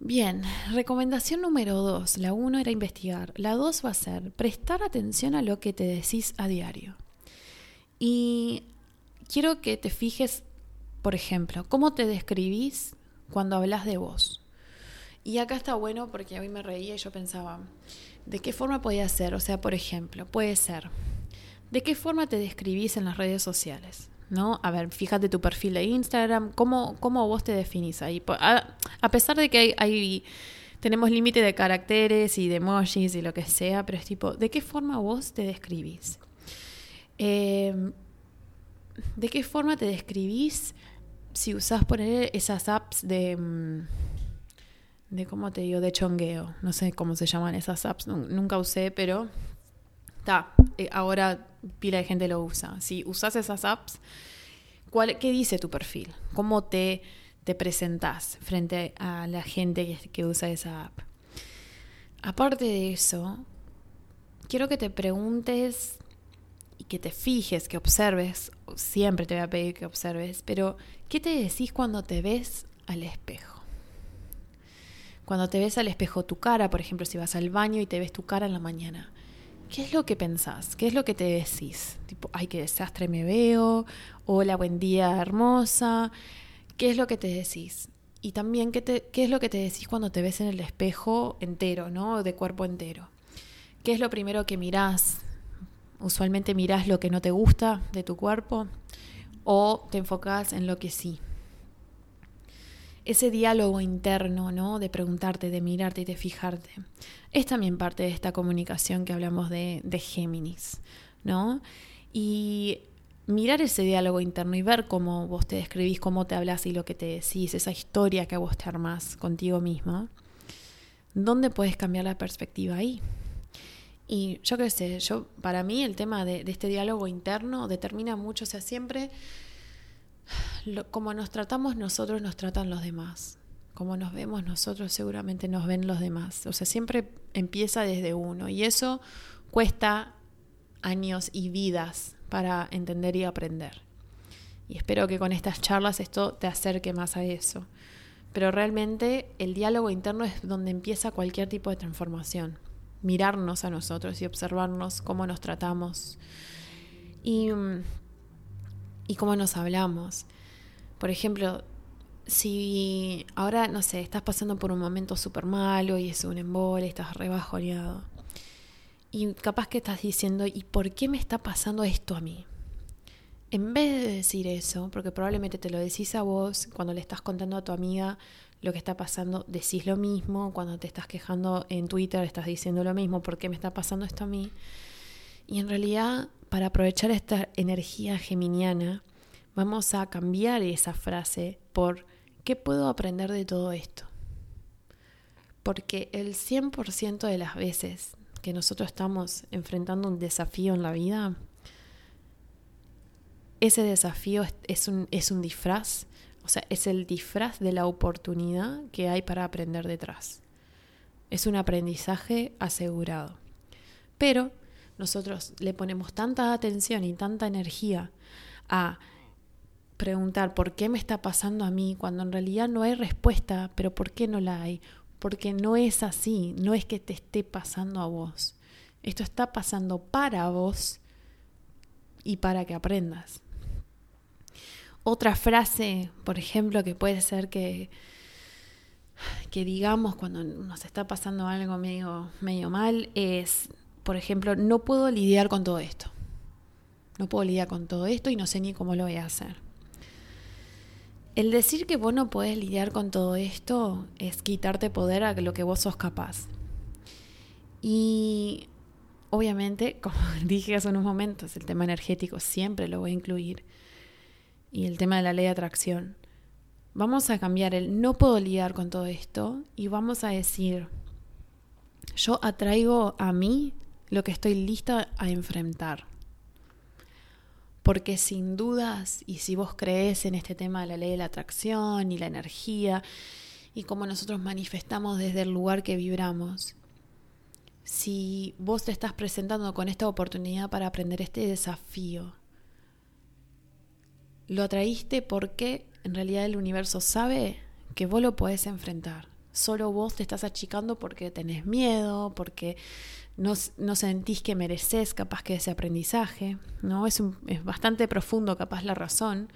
Bien, recomendación número dos. La uno era investigar. La dos va a ser prestar atención a lo que te decís a diario. Y quiero que te fijes, por ejemplo, cómo te describís cuando hablas de vos. Y acá está bueno porque hoy me reía y yo pensaba, ¿de qué forma podía ser? O sea, por ejemplo, puede ser, ¿de qué forma te describís en las redes sociales? ¿No? A ver, fíjate tu perfil de Instagram, ¿cómo, cómo vos te definís ahí? A, pesar de que hay, tenemos límite de caracteres y de emojis y lo que sea, pero es tipo, ¿de qué forma vos te describís? Em, ¿De qué forma te describís si usás poner esas apps de... Mm, de cómo te digo, de chongueo. No sé cómo se llaman esas apps, nunca usé, pero eh, ahora pila de gente lo usa. Si usas esas apps, ¿cuál, ¿qué dice tu perfil? ¿Cómo te, te presentás frente a la gente que, usa esa app? Aparte de eso, quiero que te preguntes y que te fijes, que observes, siempre te voy a pedir que observes, pero ¿qué te decís cuando te ves al espejo? Cuando te ves al espejo tu cara, por ejemplo, si vas al baño y te ves tu cara en la mañana, ¿qué es lo que pensás? ¿Qué es lo que te decís? Tipo, ay, qué desastre me veo, hola, buen día, hermosa. ¿Qué es lo que te decís? Y también, ¿qué, te, ¿qué es lo que te decís cuando te ves en el espejo entero, ¿no? De cuerpo entero. ¿Qué es lo primero que mirás? Usualmente mirás lo que no te gusta de tu cuerpo o te enfocás en lo que sí ese diálogo interno, ¿no? De preguntarte, de mirarte y de fijarte. Es también parte de esta comunicación que hablamos de, de Géminis, ¿no? Y mirar ese diálogo interno y ver cómo vos te describís, cómo te hablas y lo que te decís, esa historia que vos te armás contigo misma, ¿dónde puedes cambiar la perspectiva ahí? Y yo qué sé, yo, para mí el tema de, de este diálogo interno determina mucho, o sea, siempre como nos tratamos nosotros, nos tratan los demás. Como nos vemos nosotros, seguramente nos ven los demás. O sea, siempre empieza desde uno. Y eso cuesta años y vidas para entender y aprender. Y espero que con estas charlas esto te acerque más a eso. Pero realmente el diálogo interno es donde empieza cualquier tipo de transformación. Mirarnos a nosotros y observarnos cómo nos tratamos. Y mm, y cómo nos hablamos. Por ejemplo, si ahora, no sé, estás pasando por un momento súper malo y es un embole, estás rebajoneado. Y capaz que estás diciendo, ¿y por qué me está pasando esto a mí? En vez de decir eso, porque probablemente te lo decís a vos, cuando le estás contando a tu amiga lo que está pasando, decís lo mismo, cuando te estás quejando en Twitter estás diciendo lo mismo, ¿por qué me está pasando esto a mí? Y en realidad para aprovechar esta energía geminiana, vamos a cambiar esa frase por ¿qué puedo aprender de todo esto? Porque el 100% de las veces que nosotros estamos enfrentando un desafío en la vida, ese desafío es, un, es un disfraz, o sea, es el disfraz de la oportunidad que hay para aprender detrás. Es un aprendizaje asegurado. Pero nosotros le ponemos tanta atención y tanta energía a preguntar por qué me está pasando a mí cuando en realidad no hay respuesta, pero ¿por qué no la hay? Porque no es así, no es que te esté pasando a vos. Esto está pasando para vos y para que aprendas. Otra frase, por ejemplo, que puede ser que, que digamos cuando nos está pasando algo medio, medio mal, es por ejemplo, no puedo lidiar con todo esto. No puedo lidiar con todo esto y no sé ni cómo lo voy a hacer. El decir que vos no podés lidiar con todo esto es quitarte poder a lo que vos sos capaz. Y obviamente, como dije hace unos momentos, el tema energético siempre lo voy a incluir. Y el tema de la ley de atracción. Vamos a cambiar el no puedo lidiar con todo esto y vamos a decir, yo atraigo a mí lo que estoy lista a enfrentar. Porque sin dudas, y si vos crees en este tema de la ley de la atracción y la energía, y cómo nosotros manifestamos desde el lugar que vibramos, si vos te estás presentando con esta oportunidad para aprender este desafío, lo atraíste porque en realidad el universo sabe que vos lo podés enfrentar. Solo vos te estás achicando porque tenés miedo, porque no, no sentís que mereces capaz que ese aprendizaje, ¿no? Es, es bastante profundo capaz la razón,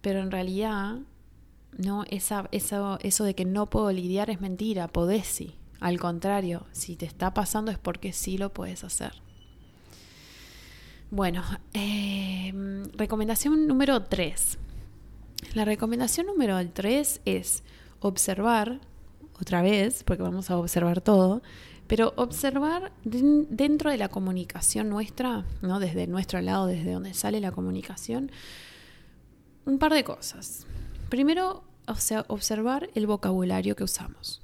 pero en realidad, ¿no? Esa, eso, eso de que no puedo lidiar es mentira, podés sí. Al contrario, si te está pasando es porque sí lo puedes hacer. Bueno, eh, recomendación número 3. La recomendación número 3 es observar, otra vez, porque vamos a observar todo, pero observar dentro de la comunicación nuestra, ¿no? desde nuestro lado, desde donde sale la comunicación, un par de cosas. Primero, observar el vocabulario que usamos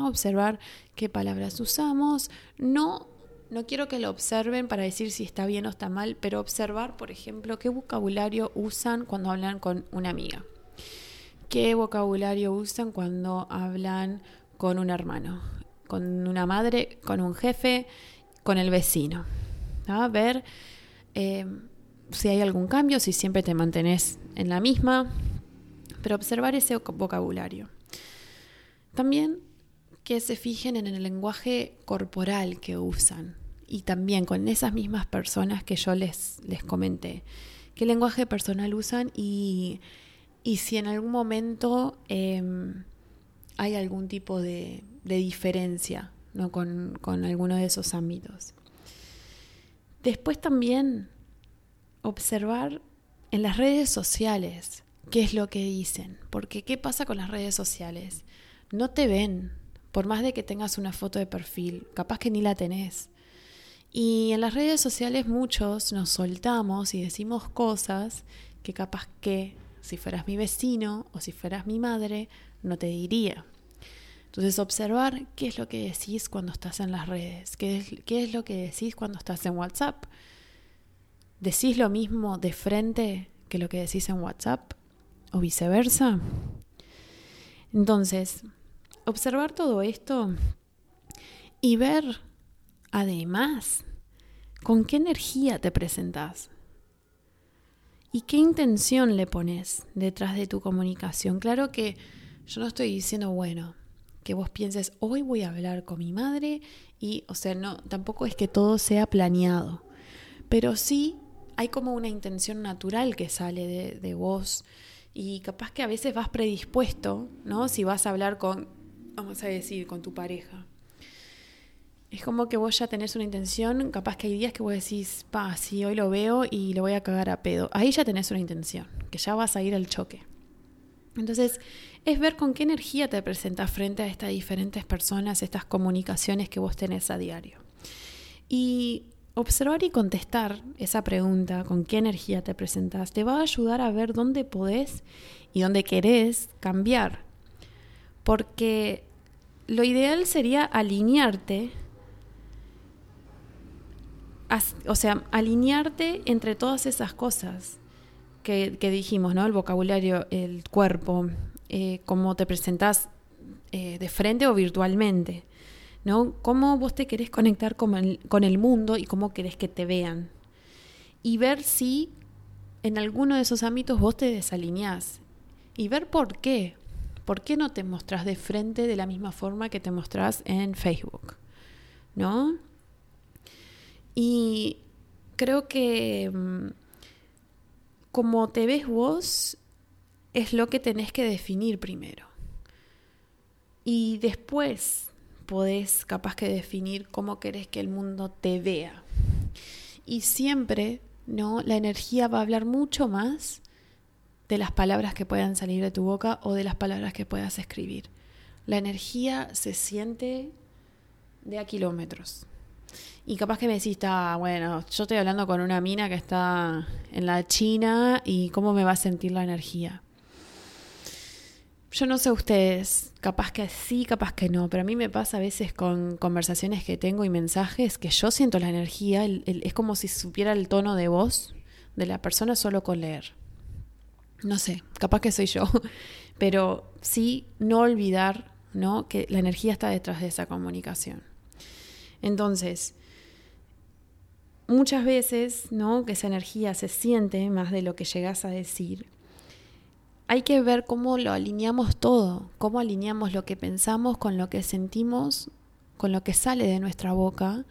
observar qué palabras usamos, no no quiero que lo observen para decir si está bien o está mal, pero observar, por ejemplo, qué vocabulario usan cuando hablan con una amiga. ¿Qué vocabulario usan cuando hablan con un hermano? Con una madre, con un jefe, con el vecino. Ver eh, si hay algún cambio, si siempre te mantenés en la misma, pero observar ese vocabulario. También que se fijen en el lenguaje corporal que usan y también con esas mismas personas que yo les, les comenté. ¿Qué lenguaje personal usan y, si en algún momento em, hay algún tipo de, diferencia ¿no? con, con alguno de esos ámbitos? Después también observar en las redes sociales qué es lo que dicen, porque ¿qué pasa con las redes sociales? No te ven, por más de que tengas una foto de perfil, capaz que ni la tenés. Y en las redes sociales muchos nos soltamos y decimos cosas que capaz que si fueras mi vecino o si fueras mi madre, no te diría. Entonces observar qué es lo que decís cuando estás en las redes, qué es, qué es lo que decís cuando estás en WhatsApp. ¿Decís lo mismo de frente que lo que decís en WhatsApp o viceversa? Entonces, observar todo esto y ver además con qué energía te presentas y qué intención le pones detrás de tu comunicación. Claro que yo no estoy diciendo, bueno, que vos pienses, hoy voy a hablar con mi madre y, o sea, no, tampoco es que todo sea planeado, pero sí hay como una intención natural que sale de, de vos y capaz que a veces vas predispuesto, ¿no? Si vas a hablar con vamos a decir, con tu pareja. Es como que vos ya tenés una intención, capaz que hay días que vos decís, pa, sí, hoy lo veo y lo voy a cagar a pedo. Ahí ya tenés una intención, que ya vas a ir al choque. Entonces, es ver con qué energía te presentas frente a estas diferentes personas, estas comunicaciones que vos tenés a diario. Y observar y contestar esa pregunta, con qué energía te presentas, te va a ayudar a ver dónde podés y dónde querés cambiar porque lo ideal sería alinearte, o sea, alinearte entre todas esas cosas que, dijimos, ¿no? El vocabulario, el cuerpo, eh, cómo te presentás eh, de frente o virtualmente, ¿no? Cómo vos te querés conectar con el, con el mundo y cómo querés que te vean. Y ver si en alguno de esos ámbitos vos te desalineás. Y ver por qué. ¿Por qué no te mostrás de frente de la misma forma que te mostrás en Facebook? ¿No? Y creo que mm, como te ves vos es lo que tenés que definir primero. Y después podés capaz que definir cómo querés que el mundo te vea. Y siempre, ¿no? La energía va a hablar mucho más de las palabras que puedan salir de tu boca o de las palabras que puedas escribir. La energía se siente de a kilómetros. Y capaz que me decís, está, bueno, yo estoy hablando con una mina que está en la China y cómo me va a sentir la energía. Yo no sé ustedes, capaz que sí, capaz que no, pero a mí me pasa a veces con conversaciones que tengo y mensajes que yo siento la energía, es como si supiera el tono de voz de la persona solo con leer. No sé, capaz que soy yo, pero sí no olvidar ¿no? que la energía está detrás de esa comunicación. Entonces, muchas veces, ¿no? Que esa energía se siente más de lo que llegas a decir. Hay que ver cómo lo alineamos todo, cómo alineamos lo que pensamos con lo que sentimos, con lo que sale de nuestra boca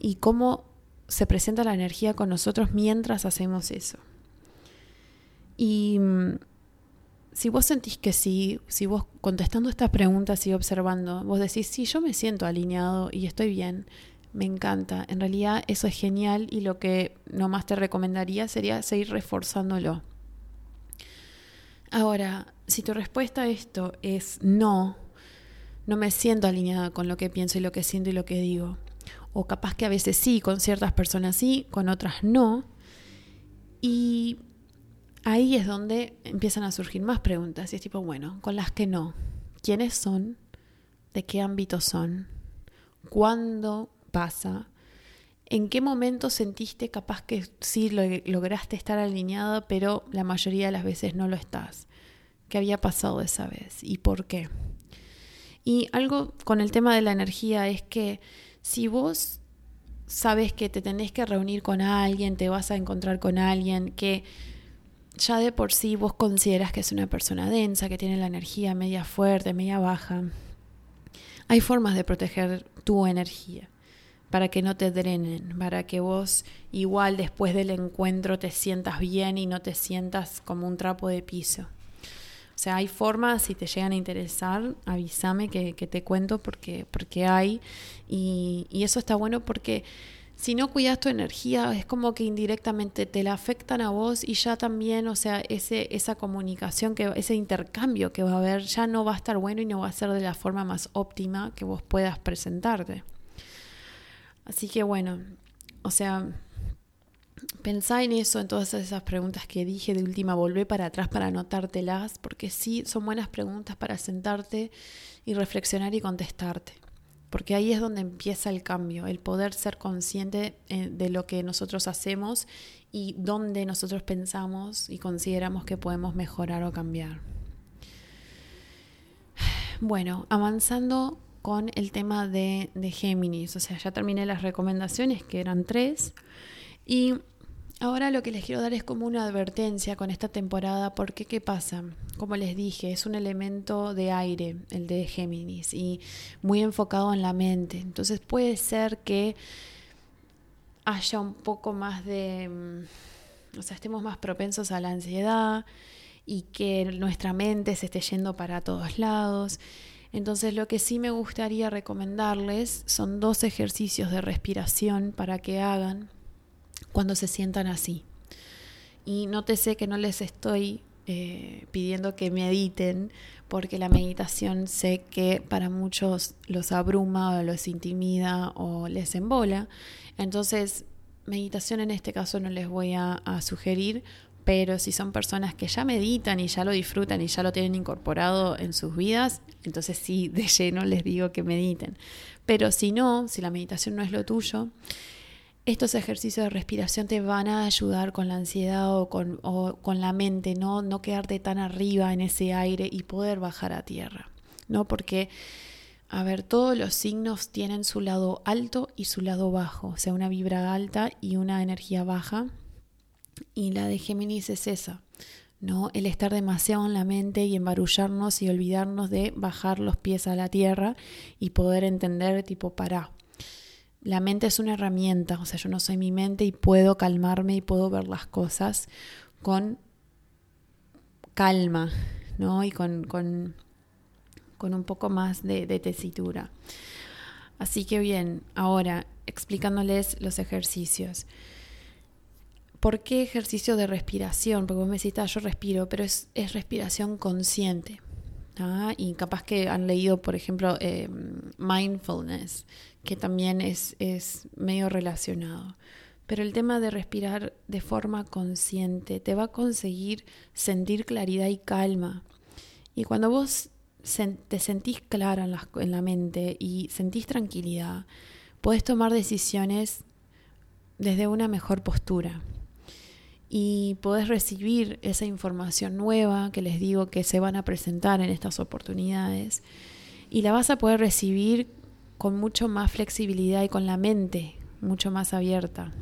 y cómo se presenta la energía con nosotros mientras hacemos eso. Y mm, si vos sentís que sí, si vos contestando estas preguntas y observando, vos decís, sí, yo me siento alineado y estoy bien, me encanta. En realidad eso es genial y lo que nomás te recomendaría sería seguir reforzándolo. Ahora, si tu respuesta a esto es no, no me siento alineada con lo que pienso y lo que siento y lo que digo, o capaz que a veces sí, con ciertas personas sí, con otras no, y ahí es donde empiezan a surgir más preguntas y es tipo, bueno, con las que no, ¿quiénes son? ¿De qué ámbito son? ¿Cuándo pasa? ¿En qué momento sentiste capaz que sí lograste estar alineado, pero la mayoría de las veces no lo estás? ¿Qué había pasado esa vez y por qué? Y algo con el tema de la energía es que si vos sabes que te tenés que reunir con alguien, te vas a encontrar con alguien que ya de por sí vos consideras que es una persona densa, que tiene la energía media fuerte, media baja, hay formas de proteger tu energía para que no te drenen, para que vos igual después del encuentro te sientas bien y no te sientas como un trapo de piso. O sea, hay formas, si te llegan a interesar, avísame que, te cuento porque, porque hay. Y, y eso está bueno porque si no cuidas tu energía, es como que indirectamente te la afectan a vos y ya también, o sea, ese, esa comunicación, que, ese intercambio que va a haber, ya no va a estar bueno y no va a ser de la forma más óptima que vos puedas presentarte. Así que bueno, o sea, pensá en eso, en todas esas preguntas que dije de última, volvé para atrás para anotártelas, porque sí, son buenas preguntas para sentarte y reflexionar y contestarte. Porque ahí es donde empieza el cambio, el poder ser consciente eh, de lo que nosotros hacemos y dónde nosotros pensamos y consideramos que podemos mejorar o cambiar. Bueno, avanzando con el tema de, de Géminis. O sea, ya terminé las recomendaciones, que eran tres. Y ahora lo que les quiero dar es como una advertencia con esta temporada, porque ¿qué pasa? Como les dije, es un elemento de aire, el de Géminis, y muy enfocado en la mente. Entonces puede ser que haya un poco más de, mm, o sea, estemos más propensos a la ansiedad y que nuestra mente se esté yendo para todos lados. Entonces lo que sí me gustaría recomendarles son dos ejercicios de respiración para que hagan cuando se sientan así. Y nótese que no les estoy eh, pidiendo que mediten, porque la meditación sé que para muchos los abruma o los intimida o les embola. Entonces, meditación en este caso no les voy a sugerir pero si son personas que ya meditan y ya lo disfrutan y ya lo tienen incorporado en sus vidas, entonces sí, de lleno les digo que mediten. Pero si no, si la meditación no es lo tuyo, estos ejercicios de respiración te van a ayudar con la ansiedad o con, la mente, ¿no? no quedarte tan arriba en ese aire y poder bajar a tierra. ¿no? Porque, a ver, todos los signos tienen su lado alto y su lado bajo, o sea, una vibra alta y una energía baja y la de Géminis es esa, ¿no? El estar demasiado en la mente y embarullarnos y olvidarnos de bajar los pies a la tierra y poder entender tipo para. La mente es una herramienta, o sea, yo no soy mi mente y puedo calmarme y puedo ver las cosas con calma, ¿no? Y con, con, con un poco más de, de tesitura. Así que bien, ahora explicándoles los ejercicios. ¿Por qué ejercicio de respiración? Porque vos me decís, ah, yo respiro, pero es, respiración consciente. ¿ah? Y capaz que han leído, por ejemplo, eh, mindfulness, que también es, es medio relacionado. Pero el tema de respirar de forma consciente te va a conseguir sentir claridad y calma Y cuando vos te sentís clara en la, en la mente y sentís tranquilidad, podés tomar decisiones desde una mejor postura y podés recibir esa información nueva que les digo que se van a presentar en estas oportunidades y la vas a poder recibir con mucho más flexibilidad y con la mente mucho más abierta.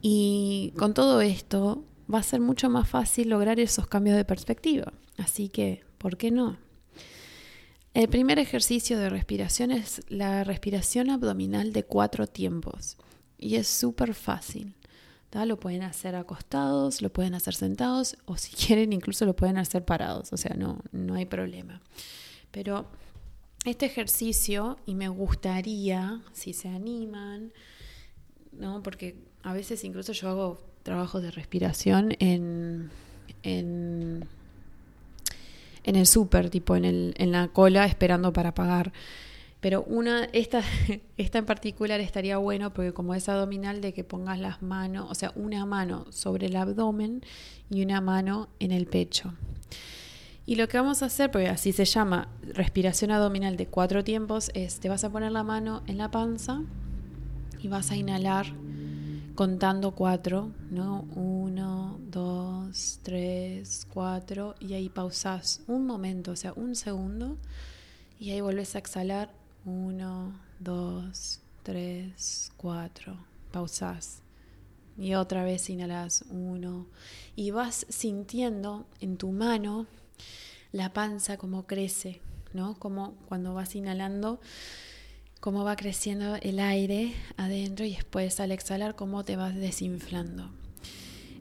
Y con todo esto va a ser mucho más fácil lograr esos cambios de perspectiva. Así que, ¿por qué no? El primer ejercicio de respiración es la respiración abdominal de cuatro tiempos. Y es súper fácil. Lo pueden hacer acostados, lo pueden hacer sentados o si quieren incluso lo pueden hacer parados. O sea, no, no hay problema. Pero este ejercicio, y me gustaría, si se animan, ¿no? porque a veces incluso yo hago trabajos de respiración en, en, en el súper, tipo en, el, en la cola esperando para pagar. Pero una, esta, esta en particular estaría bueno porque como es abdominal de que pongas las manos, o sea, una mano sobre el abdomen y una mano en el pecho. Y lo que vamos a hacer, porque así se llama respiración abdominal de cuatro tiempos, es te vas a poner la mano en la panza y vas a inhalar contando cuatro, ¿no? Uno, dos, tres, cuatro, y ahí pausás un momento, o sea, un segundo, y ahí vuelves a exhalar. Uno, dos, tres, cuatro. Pausás. Y otra vez inhalas uno. Y vas sintiendo en tu mano la panza como crece, ¿no? Como cuando vas inhalando, cómo va creciendo el aire adentro y después al exhalar cómo te vas desinflando.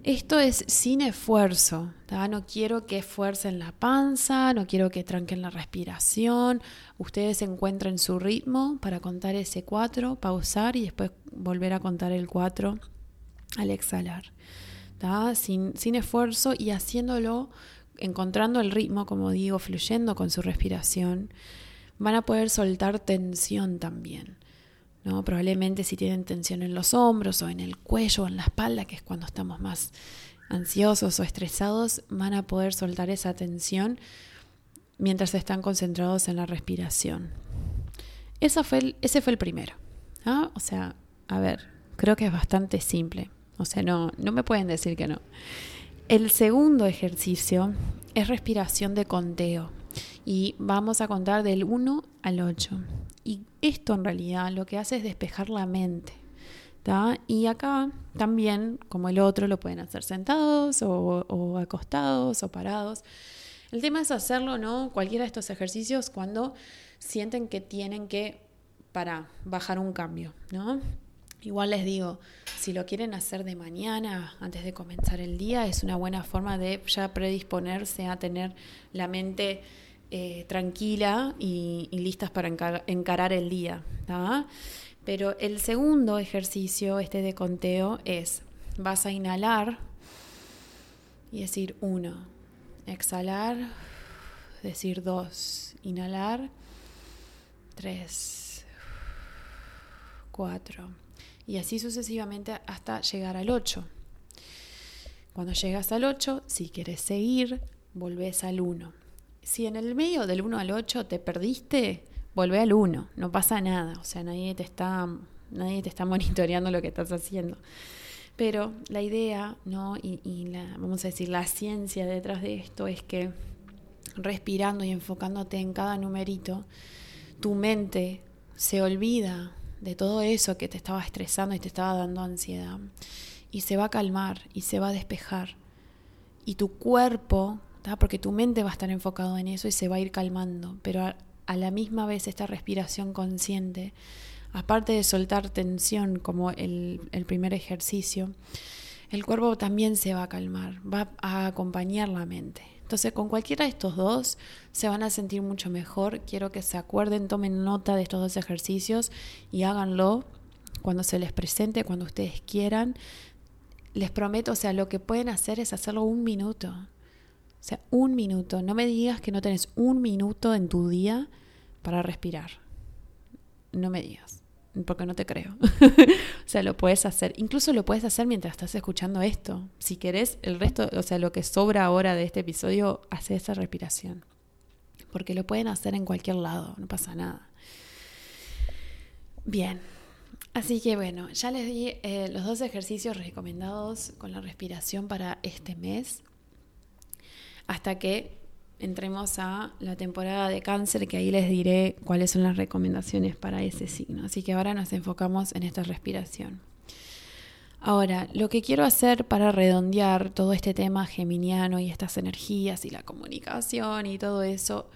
Esto es sin esfuerzo, no quiero que esfuercen la panza, no quiero que tranquen la respiración, ustedes encuentren su ritmo para contar ese 4, pausar y después volver a contar el 4 al exhalar, sin, sin esfuerzo y haciéndolo encontrando el ritmo, como digo, fluyendo con su respiración, van a poder soltar tensión también. Probablemente si tienen tensión en los hombros o en el cuello o en la espalda, que es cuando estamos más ansiosos o estresados, van a poder soltar esa tensión mientras están concentrados en la respiración. Esa fue ese fue el primero. O sea, a ver, creo que es bastante simple. O sea, no, no me pueden decir que no. El segundo ejercicio es respiración de conteo y vamos a contar del 1 al 8. Y esto en realidad lo que hace es despejar la mente. Y acá también, como el otro, lo pueden hacer sentados o, o, acostados o parados. El tema es hacerlo, ¿no? Cualquiera de estos ejercicios cuando sienten que tienen que, para bajar un cambio, ¿no? Igual les digo, si lo quieren hacer de mañana, antes de comenzar el día, es una buena forma de ya predisponerse a tener la mente eh, tranquila y, listas para encarar el día. Pero el segundo ejercicio, este de conteo, es, vas a inhalar y decir uno, exhalar, decir dos, inhalar, tres, cuatro y así sucesivamente hasta llegar al 8. Cuando llegas al 8, si quieres seguir, volvés al 1. Si en el medio del 1 al 8 te perdiste, volvé al 1, no pasa nada, o sea, nadie te está nadie te está monitoreando lo que estás haciendo. Pero la idea, ¿no? Y, la, vamos a decir, la ciencia detrás de esto es que respirando y enfocándote en cada numerito, tu mente se olvida de todo eso que te estaba estresando y te estaba dando ansiedad. Y se va a calmar y se va a despejar. Y tu cuerpo, porque tu mente va a estar enfocado en eso y se va a ir calmando. Pero a, la misma vez esta respiración consciente, aparte de soltar tensión como el, el primer ejercicio, el cuerpo también se va a calmar, va a acompañar la mente. Entonces, con cualquiera de estos dos se van a sentir mucho mejor. Quiero que se acuerden, tomen nota de estos dos ejercicios y háganlo cuando se les presente, cuando ustedes quieran. Les prometo, o sea, lo que pueden hacer es hacerlo un minuto. O sea, un minuto. No me digas que no tenés un minuto en tu día para respirar. No me digas. porque no te creo. o sea, lo puedes hacer. Incluso lo puedes hacer mientras estás escuchando esto. Si querés, el resto, o sea, lo que sobra ahora de este episodio, hace esa respiración. Porque lo pueden hacer en cualquier lado, no pasa nada. Bien. Así que bueno, ya les di eh, los dos ejercicios recomendados con la respiración para este mes. Hasta que entremos a la temporada de cáncer, que ahí les diré cuáles son las recomendaciones para ese signo. Así que ahora nos enfocamos en esta respiración. Ahora, lo que quiero hacer para redondear todo este tema geminiano y estas energías y la comunicación y todo eso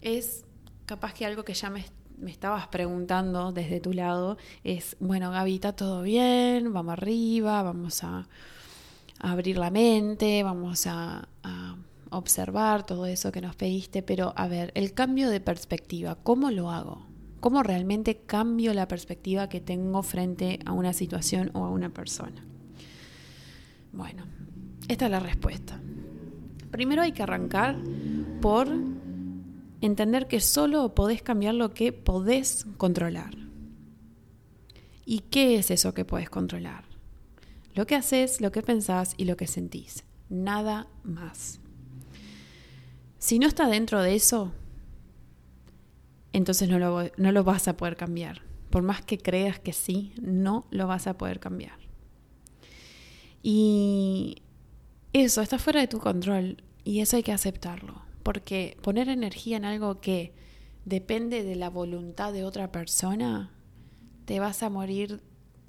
es capaz que algo que ya me, estabas preguntando desde tu lado es, bueno, ¿está todo bien? Vamos arriba, vamos a, abrir la mente, vamos a observar todo eso que nos pediste, pero a ver, el cambio de perspectiva, ¿cómo lo hago? ¿Cómo realmente cambio la perspectiva que tengo frente a una situación o a una persona? Bueno, esta es la respuesta. Primero hay que arrancar por entender que solo podés cambiar lo que podés controlar. ¿Y qué es eso que podés controlar? Lo que haces, lo que pensás y lo que sentís. Nada más. Si no está dentro de eso, entonces no lo, vas a poder cambiar. Por más que creas que sí, no lo vas a poder cambiar. Y eso está fuera de tu control y eso hay que aceptarlo. Porque poner energía en algo que depende de la voluntad de otra persona, te vas a morir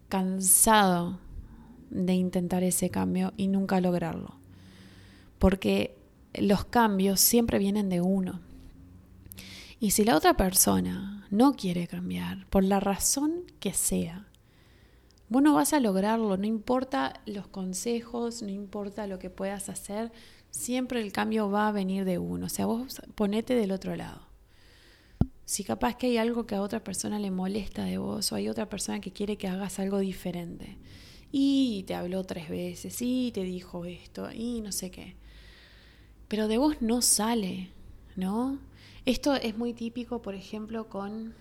cansado de intentar ese cambio y nunca lograrlo. Porque los cambios siempre vienen de uno. Y si la otra persona no quiere cambiar, por la razón que sea, vos no vas a lograrlo, no importa los consejos, no importa lo que puedas hacer, siempre el cambio va a venir de uno. O sea, vos ponete del otro lado. Si capaz que hay algo que a otra persona le molesta de vos o hay otra persona que quiere que hagas algo diferente y te habló tres veces y te dijo esto y no sé qué pero de vos no sale, ¿no? Esto es muy típico, por ejemplo, con...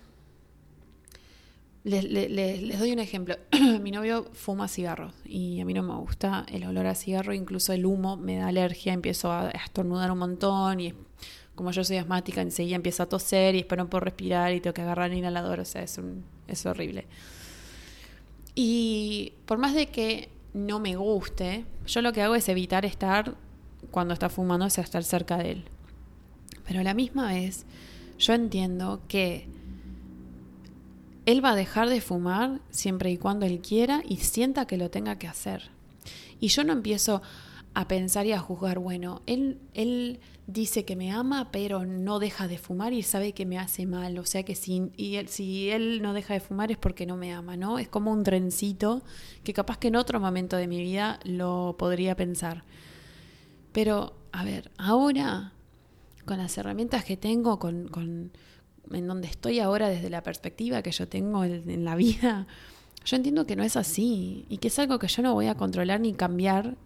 Les, doy un ejemplo. Mi novio fuma cigarros y a mí no me gusta el olor a cigarro, incluso el humo me da alergia, empiezo a estornudar un montón y como yo soy asmática, enseguida empiezo a toser y después no puedo respirar y tengo que agarrar el inhalador, o sea, es, es horrible. Y por más de que no me guste, yo lo que hago es evitar estar cuando está fumando sea estar cerca de él. Pero a la misma vez, yo entiendo que él va a dejar de fumar siempre y cuando él quiera y sienta que lo tenga que hacer. Y yo no empiezo a pensar y a juzgar, bueno, él, él dice que me ama, pero no deja de fumar y sabe que me hace mal. O sea que si, y él, si él no deja de fumar es porque no me ama, ¿no? Es como un trencito que capaz que en otro momento de mi vida lo podría pensar. Pero, a ver, ahora, con las herramientas que tengo, con, con en donde estoy ahora desde la perspectiva que yo tengo en, la vida, yo entiendo que no es así y que es algo que yo no voy a controlar ni cambiar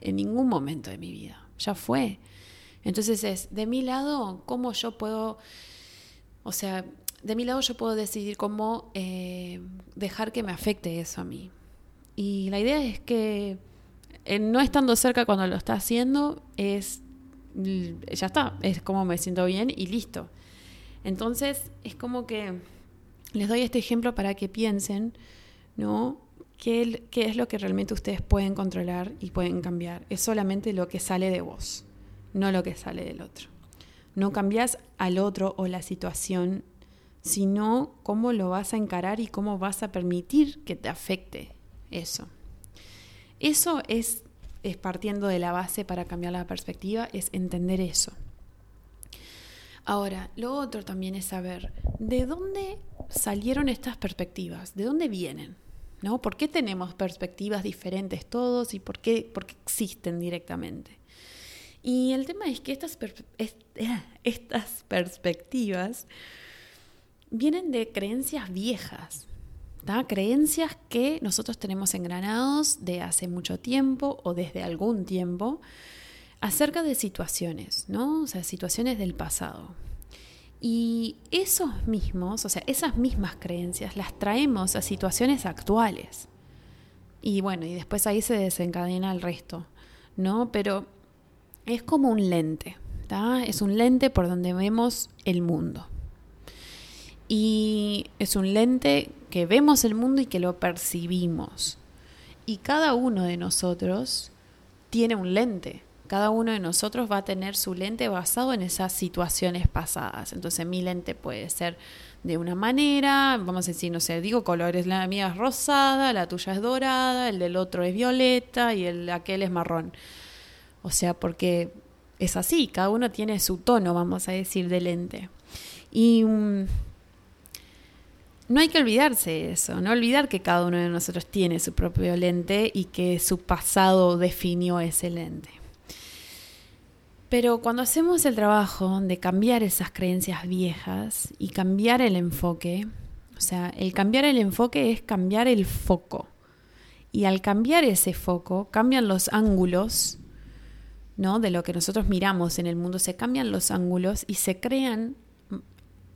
en ningún momento de mi vida. Ya fue. Entonces es, de mi lado, ¿cómo yo puedo, o sea, de mi lado yo puedo decidir cómo eh, dejar que me afecte eso a mí? Y la idea es que no estando cerca cuando lo está haciendo, es ya está, es como me siento bien y listo. Entonces, es como que les doy este ejemplo para que piensen, ¿no? ¿Qué, ¿Qué, es lo que realmente ustedes pueden controlar y pueden cambiar? Es solamente lo que sale de vos, no lo que sale del otro. No cambias al otro o la situación, sino cómo lo vas a encarar y cómo vas a permitir que te afecte eso. Eso es, es partiendo de la base para cambiar la perspectiva, es entender eso. Ahora, lo otro también es saber de dónde salieron estas perspectivas, de dónde vienen, ¿no? ¿Por qué tenemos perspectivas diferentes todos y por qué, existen directamente? Y el tema es que estas perspectivas vienen de creencias viejas, creencias que nosotros tenemos engranados de hace mucho tiempo o desde algún tiempo acerca de situaciones, ¿no? O sea, situaciones del pasado. Y esos mismos, o sea, esas mismas creencias las traemos a situaciones actuales. Y bueno, y después ahí se desencadena el resto, ¿no? Pero es como un lente, Es un lente por donde vemos el mundo. Y es un lente que vemos el mundo y que lo percibimos. Y cada uno de nosotros tiene un lente. Cada uno de nosotros va a tener su lente basado en esas situaciones pasadas. Entonces mi lente puede ser de una manera, vamos a decir, no sé, digo colores, la mía es rosada, la tuya es dorada, el del otro es violeta y el aquel es marrón. O sea, porque es así, cada uno tiene su tono, vamos a decir, de lente. Y mm, no hay que olvidarse de eso, no olvidar que cada uno de nosotros tiene su propio lente y que su pasado definió ese lente. Pero cuando hacemos el trabajo de cambiar esas creencias viejas y cambiar el enfoque, o sea, el cambiar el enfoque es cambiar el foco. Y al cambiar ese foco, cambian los ángulos, ¿no? De lo que nosotros miramos en el mundo, se cambian los ángulos y se crean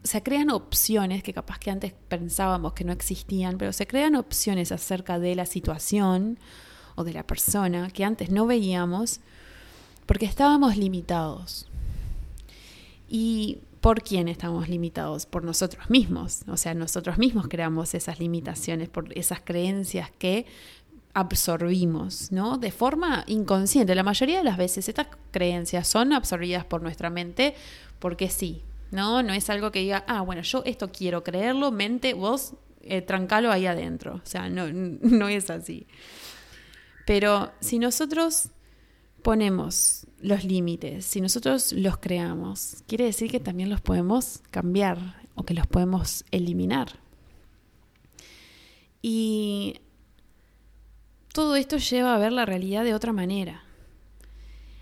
se crean opciones que capaz que antes pensábamos que no existían, pero se crean opciones acerca de la situación o de la persona que antes no veíamos porque estábamos limitados. ¿Y por quién estamos limitados? Por nosotros mismos. O sea, nosotros mismos creamos esas limitaciones, por esas creencias que absorbimos, ¿no? De forma inconsciente. La mayoría de las veces estas creencias son absorbidas por nuestra mente porque sí, ¿no? No es algo que diga, ah, bueno, yo esto quiero creerlo, mente, vos eh, trancalo ahí adentro. O sea, no, no es así. Pero si nosotros ponemos los límites, si nosotros los creamos, quiere decir que también los podemos cambiar o que los podemos eliminar. Y todo esto lleva a ver la realidad de otra manera.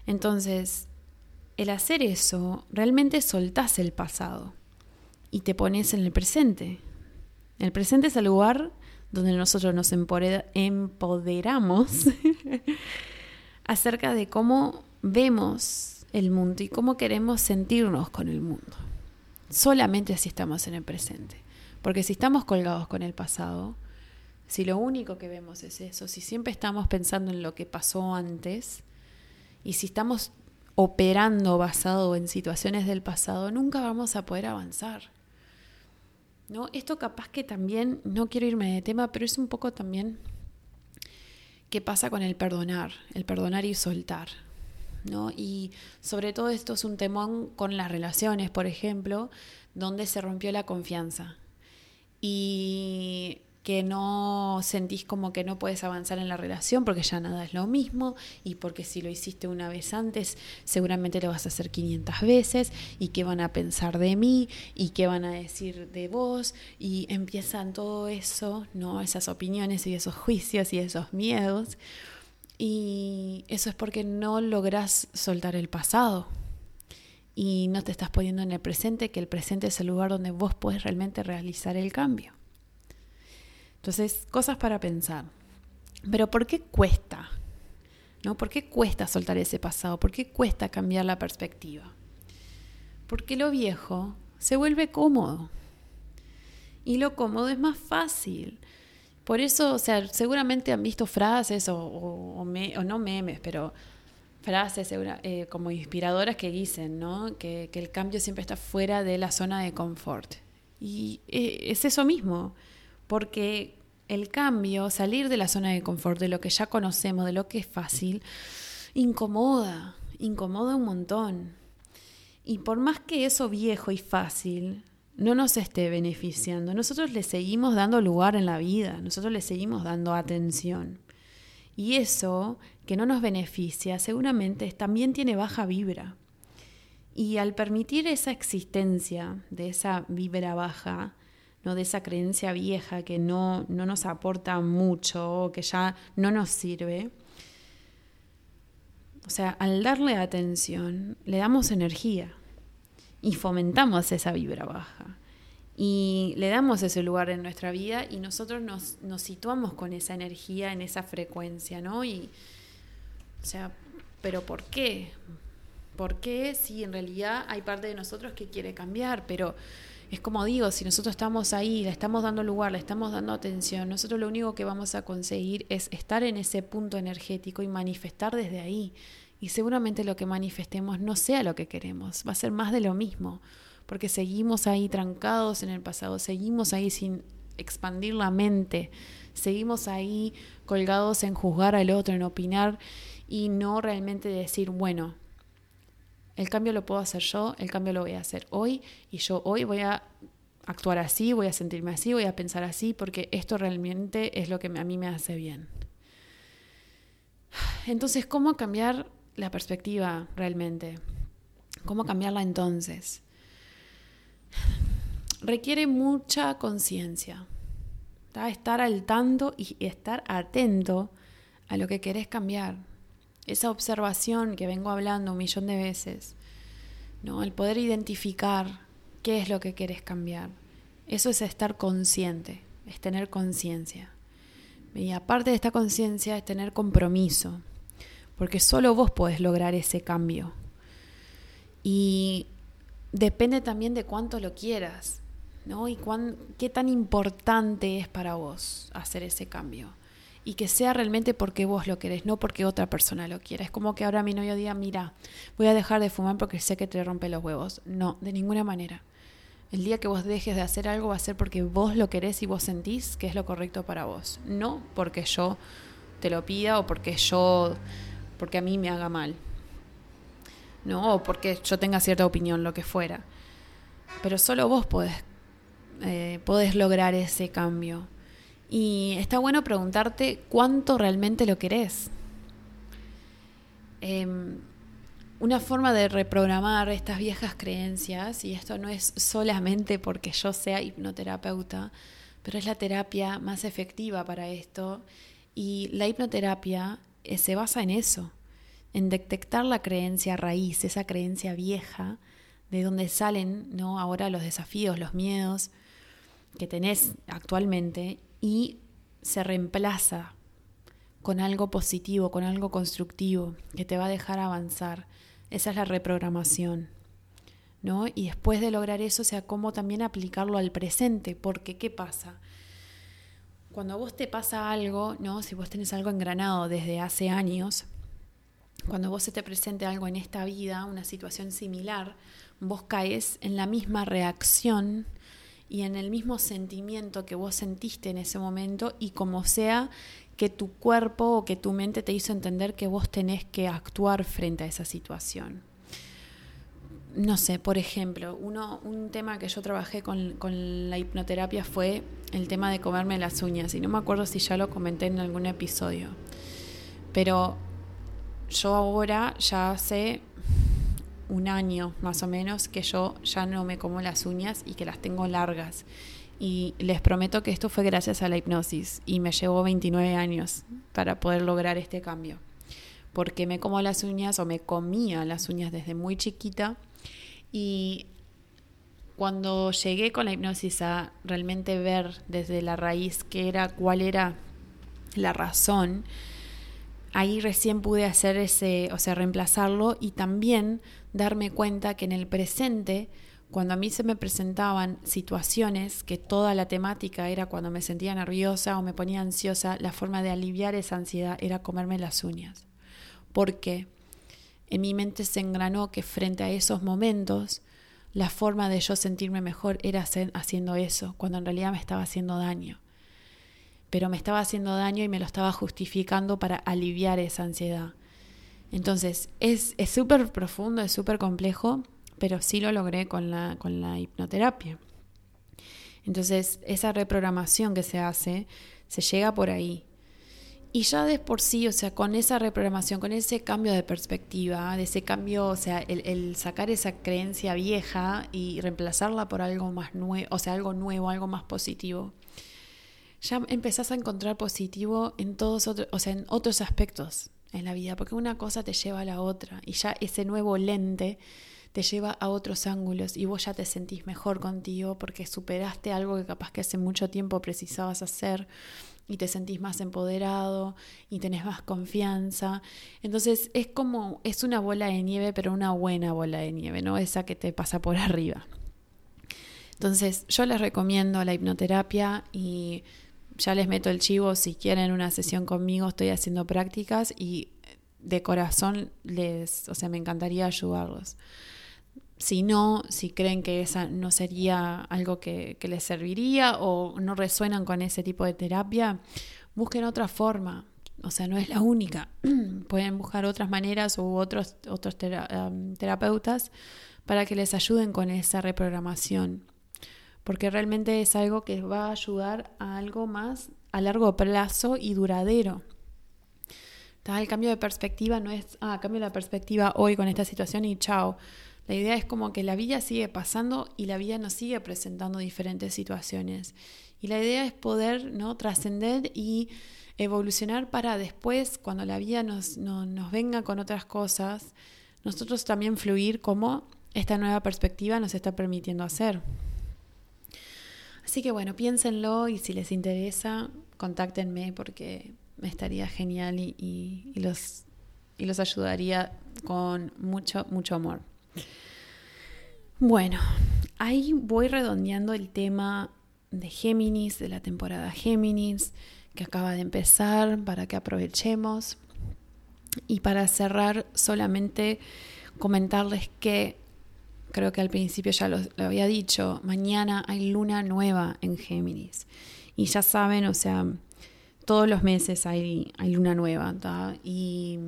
Entonces, el hacer eso, realmente soltás el pasado y te pones en el presente. El presente es el lugar donde nosotros nos empoderamos acerca de cómo vemos el mundo y cómo queremos sentirnos con el mundo. Solamente así estamos en el presente. Porque si estamos colgados con el pasado, si lo único que vemos es eso, si siempre estamos pensando en lo que pasó antes, y si estamos operando basado en situaciones del pasado, nunca vamos a poder avanzar. ¿No? Esto capaz que también, no quiero irme de tema, pero es un poco también qué pasa con el perdonar, el perdonar y soltar. ¿no? Y sobre todo esto es un temón con las relaciones, por ejemplo, donde se rompió la confianza. Y que no sentís como que no puedes avanzar en la relación porque ya nada es lo mismo y porque si lo hiciste una vez antes seguramente lo vas a hacer 500 veces y qué van a pensar de mí y qué van a decir de vos y empiezan todo eso, ¿no? Esas opiniones y esos juicios y esos miedos y eso es porque no logras soltar el pasado y no te estás poniendo en el presente, que el presente es el lugar donde vos puedes realmente realizar el cambio. Entonces, cosas para pensar. Pero ¿por qué cuesta? ¿No? ¿Por qué cuesta soltar ese pasado? ¿Por qué cuesta cambiar la perspectiva? Porque lo viejo se vuelve cómodo. Y lo cómodo es más fácil. Por eso, o sea, seguramente han visto frases o, no memes, pero frases eh, como inspiradoras que dicen, ¿no? Que, que, el cambio siempre está fuera de la zona de confort. Y eh, es eso mismo porque el cambio, salir de la zona de confort, de lo que ya conocemos, de lo que es fácil, incomoda, incomoda un montón. Y por más que eso viejo y fácil no nos esté beneficiando, nosotros le seguimos dando lugar en la vida, nosotros le seguimos dando atención. Y eso que no nos beneficia seguramente también tiene baja vibra. Y al permitir esa existencia de esa vibra baja, ¿no? de esa creencia vieja que no, no nos aporta mucho, que ya no nos sirve. O sea, al darle atención, le damos energía y fomentamos esa vibra baja. Y le damos ese lugar en nuestra vida y nosotros nos, nos situamos con esa energía, en esa frecuencia, ¿no? Y, o sea, ¿pero por qué? ¿Por qué? Si en realidad hay parte de nosotros que quiere cambiar, pero es como digo, si nosotros estamos ahí, le estamos dando lugar, le estamos dando atención, nosotros lo único que vamos a conseguir es estar en ese punto energético y manifestar desde ahí. Y seguramente lo que manifestemos no sea lo que queremos, va a ser más de lo mismo, porque seguimos ahí trancados en el pasado, seguimos ahí sin expandir la mente, seguimos ahí colgados en juzgar al otro, en opinar y no realmente decir, bueno, el cambio lo puedo hacer yo, el cambio lo voy a hacer hoy y yo hoy voy a actuar así, voy a sentirme así, voy a pensar así, porque esto realmente es lo que a mí me hace bien. Entonces, ¿cómo cambiar la perspectiva realmente? ¿Cómo cambiarla entonces? Requiere mucha conciencia, estar al tanto y estar atento a lo que querés cambiar esa observación que vengo hablando un millón de veces, ¿no? El poder identificar qué es lo que quieres cambiar. Eso es estar consciente, es tener conciencia. Y aparte de esta conciencia es tener compromiso, porque solo vos podés lograr ese cambio. Y depende también de cuánto lo quieras, ¿no? Y cuán, qué tan importante es para vos hacer ese cambio y que sea realmente porque vos lo querés, no porque otra persona lo quiera. Es como que ahora mi novio diga, mira, voy a dejar de fumar porque sé que te rompe los huevos. No, de ninguna manera. El día que vos dejes de hacer algo va a ser porque vos lo querés y vos sentís que es lo correcto para vos. No porque yo te lo pida o porque yo, porque a mí me haga mal. No, o porque yo tenga cierta opinión, lo que fuera. Pero solo vos podés, eh, podés lograr ese cambio. Y está bueno preguntarte cuánto realmente lo querés. Em, una forma de reprogramar estas viejas creencias, y esto no es solamente porque yo sea hipnoterapeuta, pero es la terapia más efectiva para esto, y la hipnoterapia eh, se basa en eso, en detectar la creencia raíz, esa creencia vieja, de donde salen ¿no? ahora los desafíos, los miedos que tenés actualmente, y se reemplaza con algo positivo, con algo constructivo, que te va a dejar avanzar. Esa es la reprogramación. ¿no? Y después de lograr eso, o sea, cómo también aplicarlo al presente, porque ¿qué pasa? Cuando a vos te pasa algo, ¿no? Si vos tenés algo engranado desde hace años, cuando vos se te presente algo en esta vida, una situación similar, vos caes en la misma reacción y en el mismo sentimiento que vos sentiste en ese momento y como sea que tu cuerpo o que tu mente te hizo entender que vos tenés que actuar frente a esa situación. No sé, por ejemplo, uno, un tema que yo trabajé con, con la hipnoterapia fue el tema de comerme las uñas y no me acuerdo si ya lo comenté en algún episodio, pero yo ahora ya sé un año más o menos que yo ya no me como las uñas y que las tengo largas. Y les prometo que esto fue gracias a la hipnosis y me llevó 29 años para poder lograr este cambio. Porque me como las uñas o me comía las uñas desde muy chiquita y cuando llegué con la hipnosis a realmente ver desde la raíz qué era, cuál era la razón, ahí recién pude hacer ese, o sea, reemplazarlo y también darme cuenta que en el presente, cuando a mí se me presentaban situaciones que toda la temática era cuando me sentía nerviosa o me ponía ansiosa, la forma de aliviar esa ansiedad era comerme las uñas. Porque en mi mente se engranó que frente a esos momentos, la forma de yo sentirme mejor era haciendo eso, cuando en realidad me estaba haciendo daño pero me estaba haciendo daño y me lo estaba justificando para aliviar esa ansiedad. Entonces, es súper profundo, es súper complejo, pero sí lo logré con la, con la hipnoterapia. Entonces, esa reprogramación que se hace, se llega por ahí. Y ya de por sí, o sea, con esa reprogramación, con ese cambio de perspectiva, de ese cambio, o sea, el, sacar esa creencia vieja y reemplazarla por algo más nuevo, o sea, algo nuevo, algo más positivo, ya empezás a encontrar positivo en todos otros, o sea, en otros aspectos en la vida, porque una cosa te lleva a la otra y ya ese nuevo lente te lleva a otros ángulos y vos ya te sentís mejor contigo porque superaste algo que capaz que hace mucho tiempo precisabas hacer y te sentís más empoderado y tenés más confianza. Entonces es como, es una bola de nieve, pero una buena bola de nieve, no esa que te pasa por arriba. Entonces yo les recomiendo la hipnoterapia y ya les meto el chivo si quieren una sesión conmigo, estoy haciendo prácticas y de corazón les, o sea, me encantaría ayudarlos. Si no, si creen que esa no sería algo que, les serviría o no resuenan con ese tipo de terapia, busquen otra forma. O sea, no es la única. Pueden buscar otras maneras u otros, otros terapeutas para que les ayuden con esa reprogramación. Porque realmente es algo que va a ayudar a algo más a largo plazo y duradero. El cambio de perspectiva no es, ah, cambio la perspectiva hoy con esta situación y chao la idea es como que la vida sigue pasando y la vida nos sigue presentando diferentes situaciones. Y la idea es poder ¿no? trascender y evolucionar para después, cuando la vida nos, nos venga con otras cosas, nosotros también fluir como esta nueva perspectiva nos está permitiendo hacer. Así que bueno, piénsenlo y si les interesa, contáctenme porque me estaría genial y, y, los, y los ayudaría con mucho, mucho amor. Bueno, ahí voy redondeando el tema de Géminis, de la temporada Géminis, que acaba de empezar, para que aprovechemos. Y para cerrar, solamente comentarles que, creo que al principio ya lo, había dicho, mañana hay luna nueva en Géminis. Y ya saben, o sea, todos los meses hay, luna nueva, Y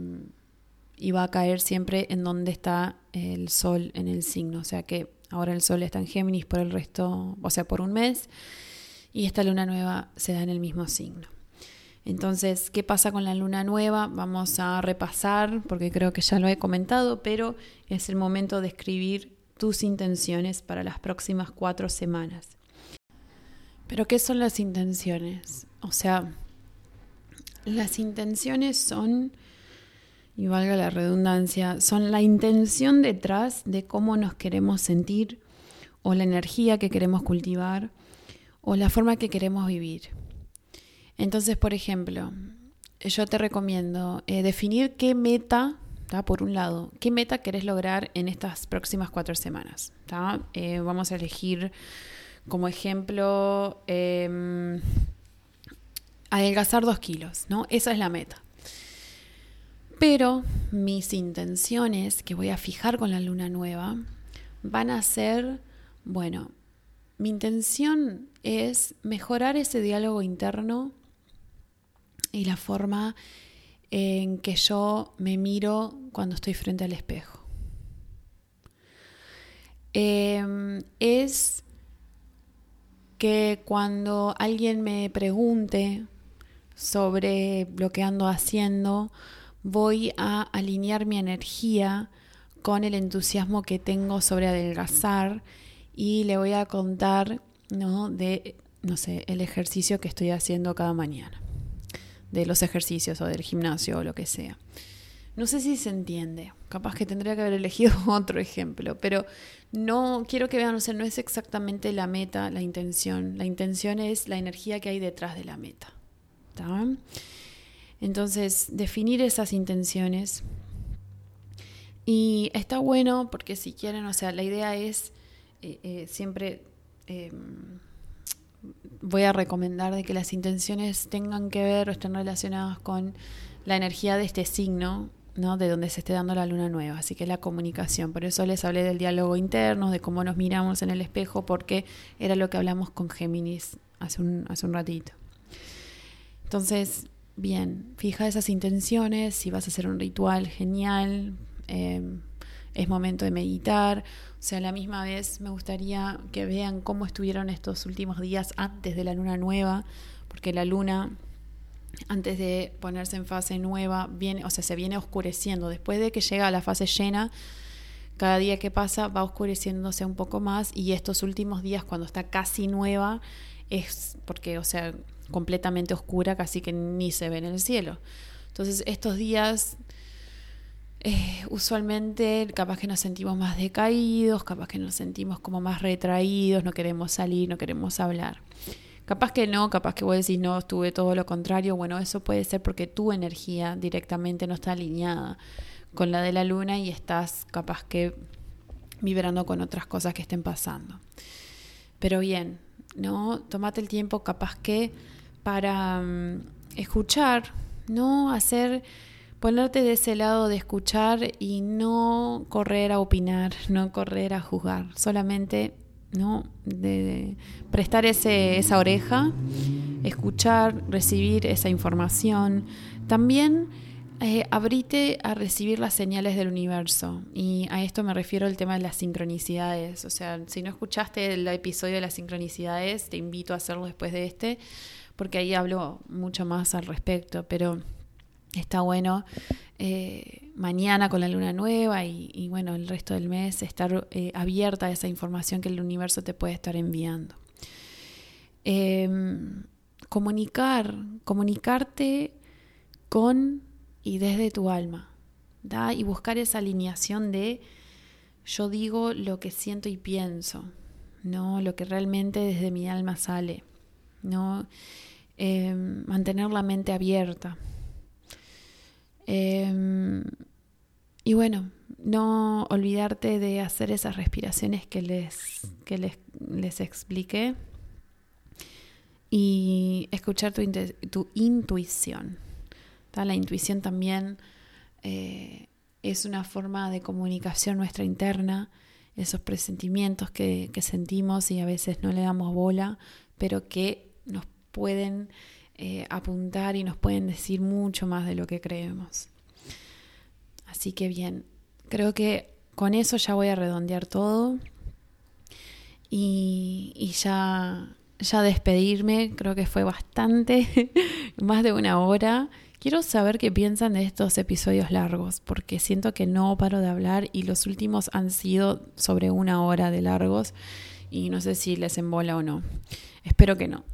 y va a caer siempre en donde está el sol en el signo. O sea que ahora el sol está en Géminis por el resto, o sea, por un mes, y esta luna nueva se da en el mismo signo. Entonces, ¿qué pasa con la luna nueva? Vamos a repasar, porque creo que ya lo he comentado, pero es el momento de escribir tus intenciones para las próximas cuatro semanas. Pero, ¿qué son las intenciones? O sea, las intenciones son y valga la redundancia, son la intención detrás de cómo nos queremos sentir o la energía que queremos cultivar o la forma que queremos vivir. Entonces, por ejemplo, yo te recomiendo eh, definir qué meta, por un lado, qué meta querés lograr en estas próximas cuatro semanas. Eh, vamos a elegir como ejemplo eh, adelgazar dos kilos, ¿no? Esa es la meta. Pero mis intenciones que voy a fijar con la luna nueva van a ser, bueno, mi intención es mejorar ese diálogo interno y la forma en que yo me miro cuando estoy frente al espejo. Em, es que cuando alguien me pregunte sobre lo que ando haciendo, voy a alinear mi energía con el entusiasmo que tengo sobre adelgazar y le voy a contar ¿no? de, no sé, el ejercicio que estoy haciendo cada mañana, de los ejercicios o del gimnasio o lo que sea. No sé si se entiende, capaz que tendría que haber elegido otro ejemplo, pero no quiero que vean, o sea, no es exactamente la meta, la intención. La intención es la energía que hay detrás de la meta. Entonces, definir esas intenciones. Y está bueno porque si quieren, o sea, la idea es eh, eh, siempre... Em, voy a recomendar de que las intenciones tengan que ver o estén relacionadas con la energía de este signo, ¿no? De donde se esté dando la luna nueva, así que la comunicación. Por eso les hablé del diálogo interno, de cómo nos miramos en el espejo, porque era lo que hablamos con Géminis hace un, hace un ratito. Entonces, bien, fija esas intenciones, si vas a hacer un ritual, genial, em, es momento de meditar, sea, a la misma vez me gustaría que vean cómo estuvieron estos últimos días antes de la luna nueva, porque la luna antes de ponerse en fase nueva, viene, o sea, se viene oscureciendo. Después de que llega a la fase llena, cada día que pasa va oscureciéndose un poco más y estos últimos días cuando está casi nueva es porque, o sea, completamente oscura, casi que ni se ve en el cielo. Entonces estos días eh, usualmente capaz que nos sentimos más decaídos, capaz que nos sentimos como más retraídos, no queremos salir, no queremos hablar. Capaz que no, capaz que vos decís no, estuve todo lo contrario. Bueno, eso puede ser porque tu energía directamente no está alineada con la de la luna y estás capaz que vibrando con otras cosas que estén pasando. Pero bien, ¿no? Tomate el tiempo capaz que para mm, escuchar, ¿no? Hacer, ponerte de ese lado de escuchar y no correr a opinar, no correr a juzgar, solamente ¿no? De, prestar ese, esa oreja, escuchar, recibir esa información. También eh, abrite a recibir las señales del universo. Y a esto me refiero al tema de las sincronicidades. O sea, si no escuchaste el episodio de las sincronicidades, te invito a hacerlo después de este, porque ahí hablo mucho más al respecto. Pero está bueno eh, mañana con la luna nueva y, bueno, el resto del mes estar eh, abierta a esa información que el universo te puede estar enviando. Em, comunicar, comunicarte con y desde tu alma, ¿da? y buscar esa alineación de yo digo lo que siento y pienso, no lo que realmente desde mi alma sale, no em, mantener la mente abierta. Em, y bueno, no olvidarte de hacer esas respiraciones que les, que les, les expliqué y escuchar tu, tu intuición. La intuición también eh, es una forma de comunicación nuestra interna, esos presentimientos que, sentimos y a veces no le damos bola, pero que nos pueden eh, apuntar y nos pueden decir mucho más de lo que creemos. Así que bien, creo que con eso ya voy a redondear todo y, y ya, ya despedirme. Creo que fue bastante, más de una hora. Quiero saber qué piensan de estos episodios largos, porque siento que no paro de hablar y los últimos han sido sobre una hora de largos y no sé si les embola o no. Espero que no.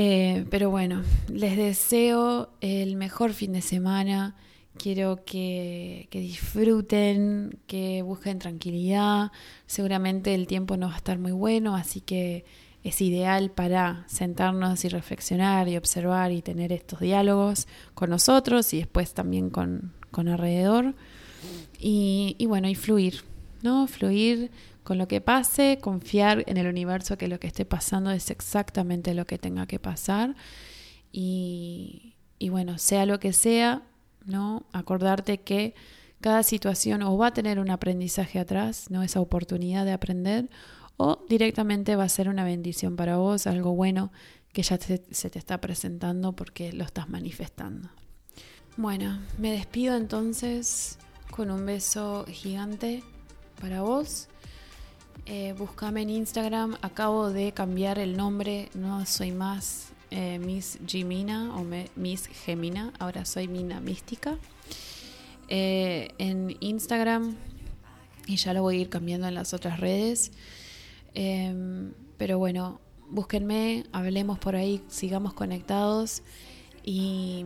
Eh, pero bueno, les deseo el mejor fin de semana. Quiero que, disfruten, que busquen tranquilidad. Seguramente el tiempo no va a estar muy bueno, así que es ideal para sentarnos y reflexionar y observar y tener estos diálogos con nosotros y después también con, alrededor. Y, y, bueno, y fluir, ¿no? Fluir con lo que pase, confiar en el universo que lo que esté pasando es exactamente lo que tenga que pasar. Y, y bueno, sea lo que sea, ¿no? Acordarte que cada situación o va a tener un aprendizaje atrás, ¿no? Esa oportunidad de aprender o directamente va a ser una bendición para vos, algo bueno que ya se te está presentando porque lo estás manifestando. Bueno, me despido entonces con un beso gigante para vos. Eh, búscame en Instagram, acabo de cambiar el nombre, no soy más eh, Miss Gimina o Miss Gemina, ahora soy Mina Mística. Eh, en Instagram y ya lo voy a ir cambiando en las otras redes. Em, pero bueno, búsquenme, hablemos por ahí, sigamos conectados y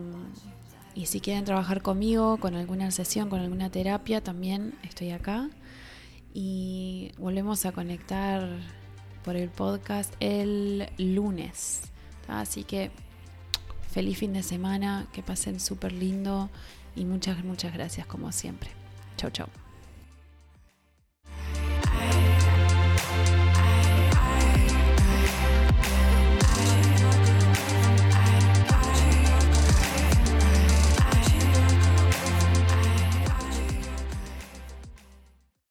si quieren trabajar conmigo, con alguna sesión, con alguna terapia, también estoy acá. Y volvemos a conectar por el podcast el lunes. Así que feliz fin de semana, que pasen súper lindo y muchas, muchas gracias como siempre. Chau, chau.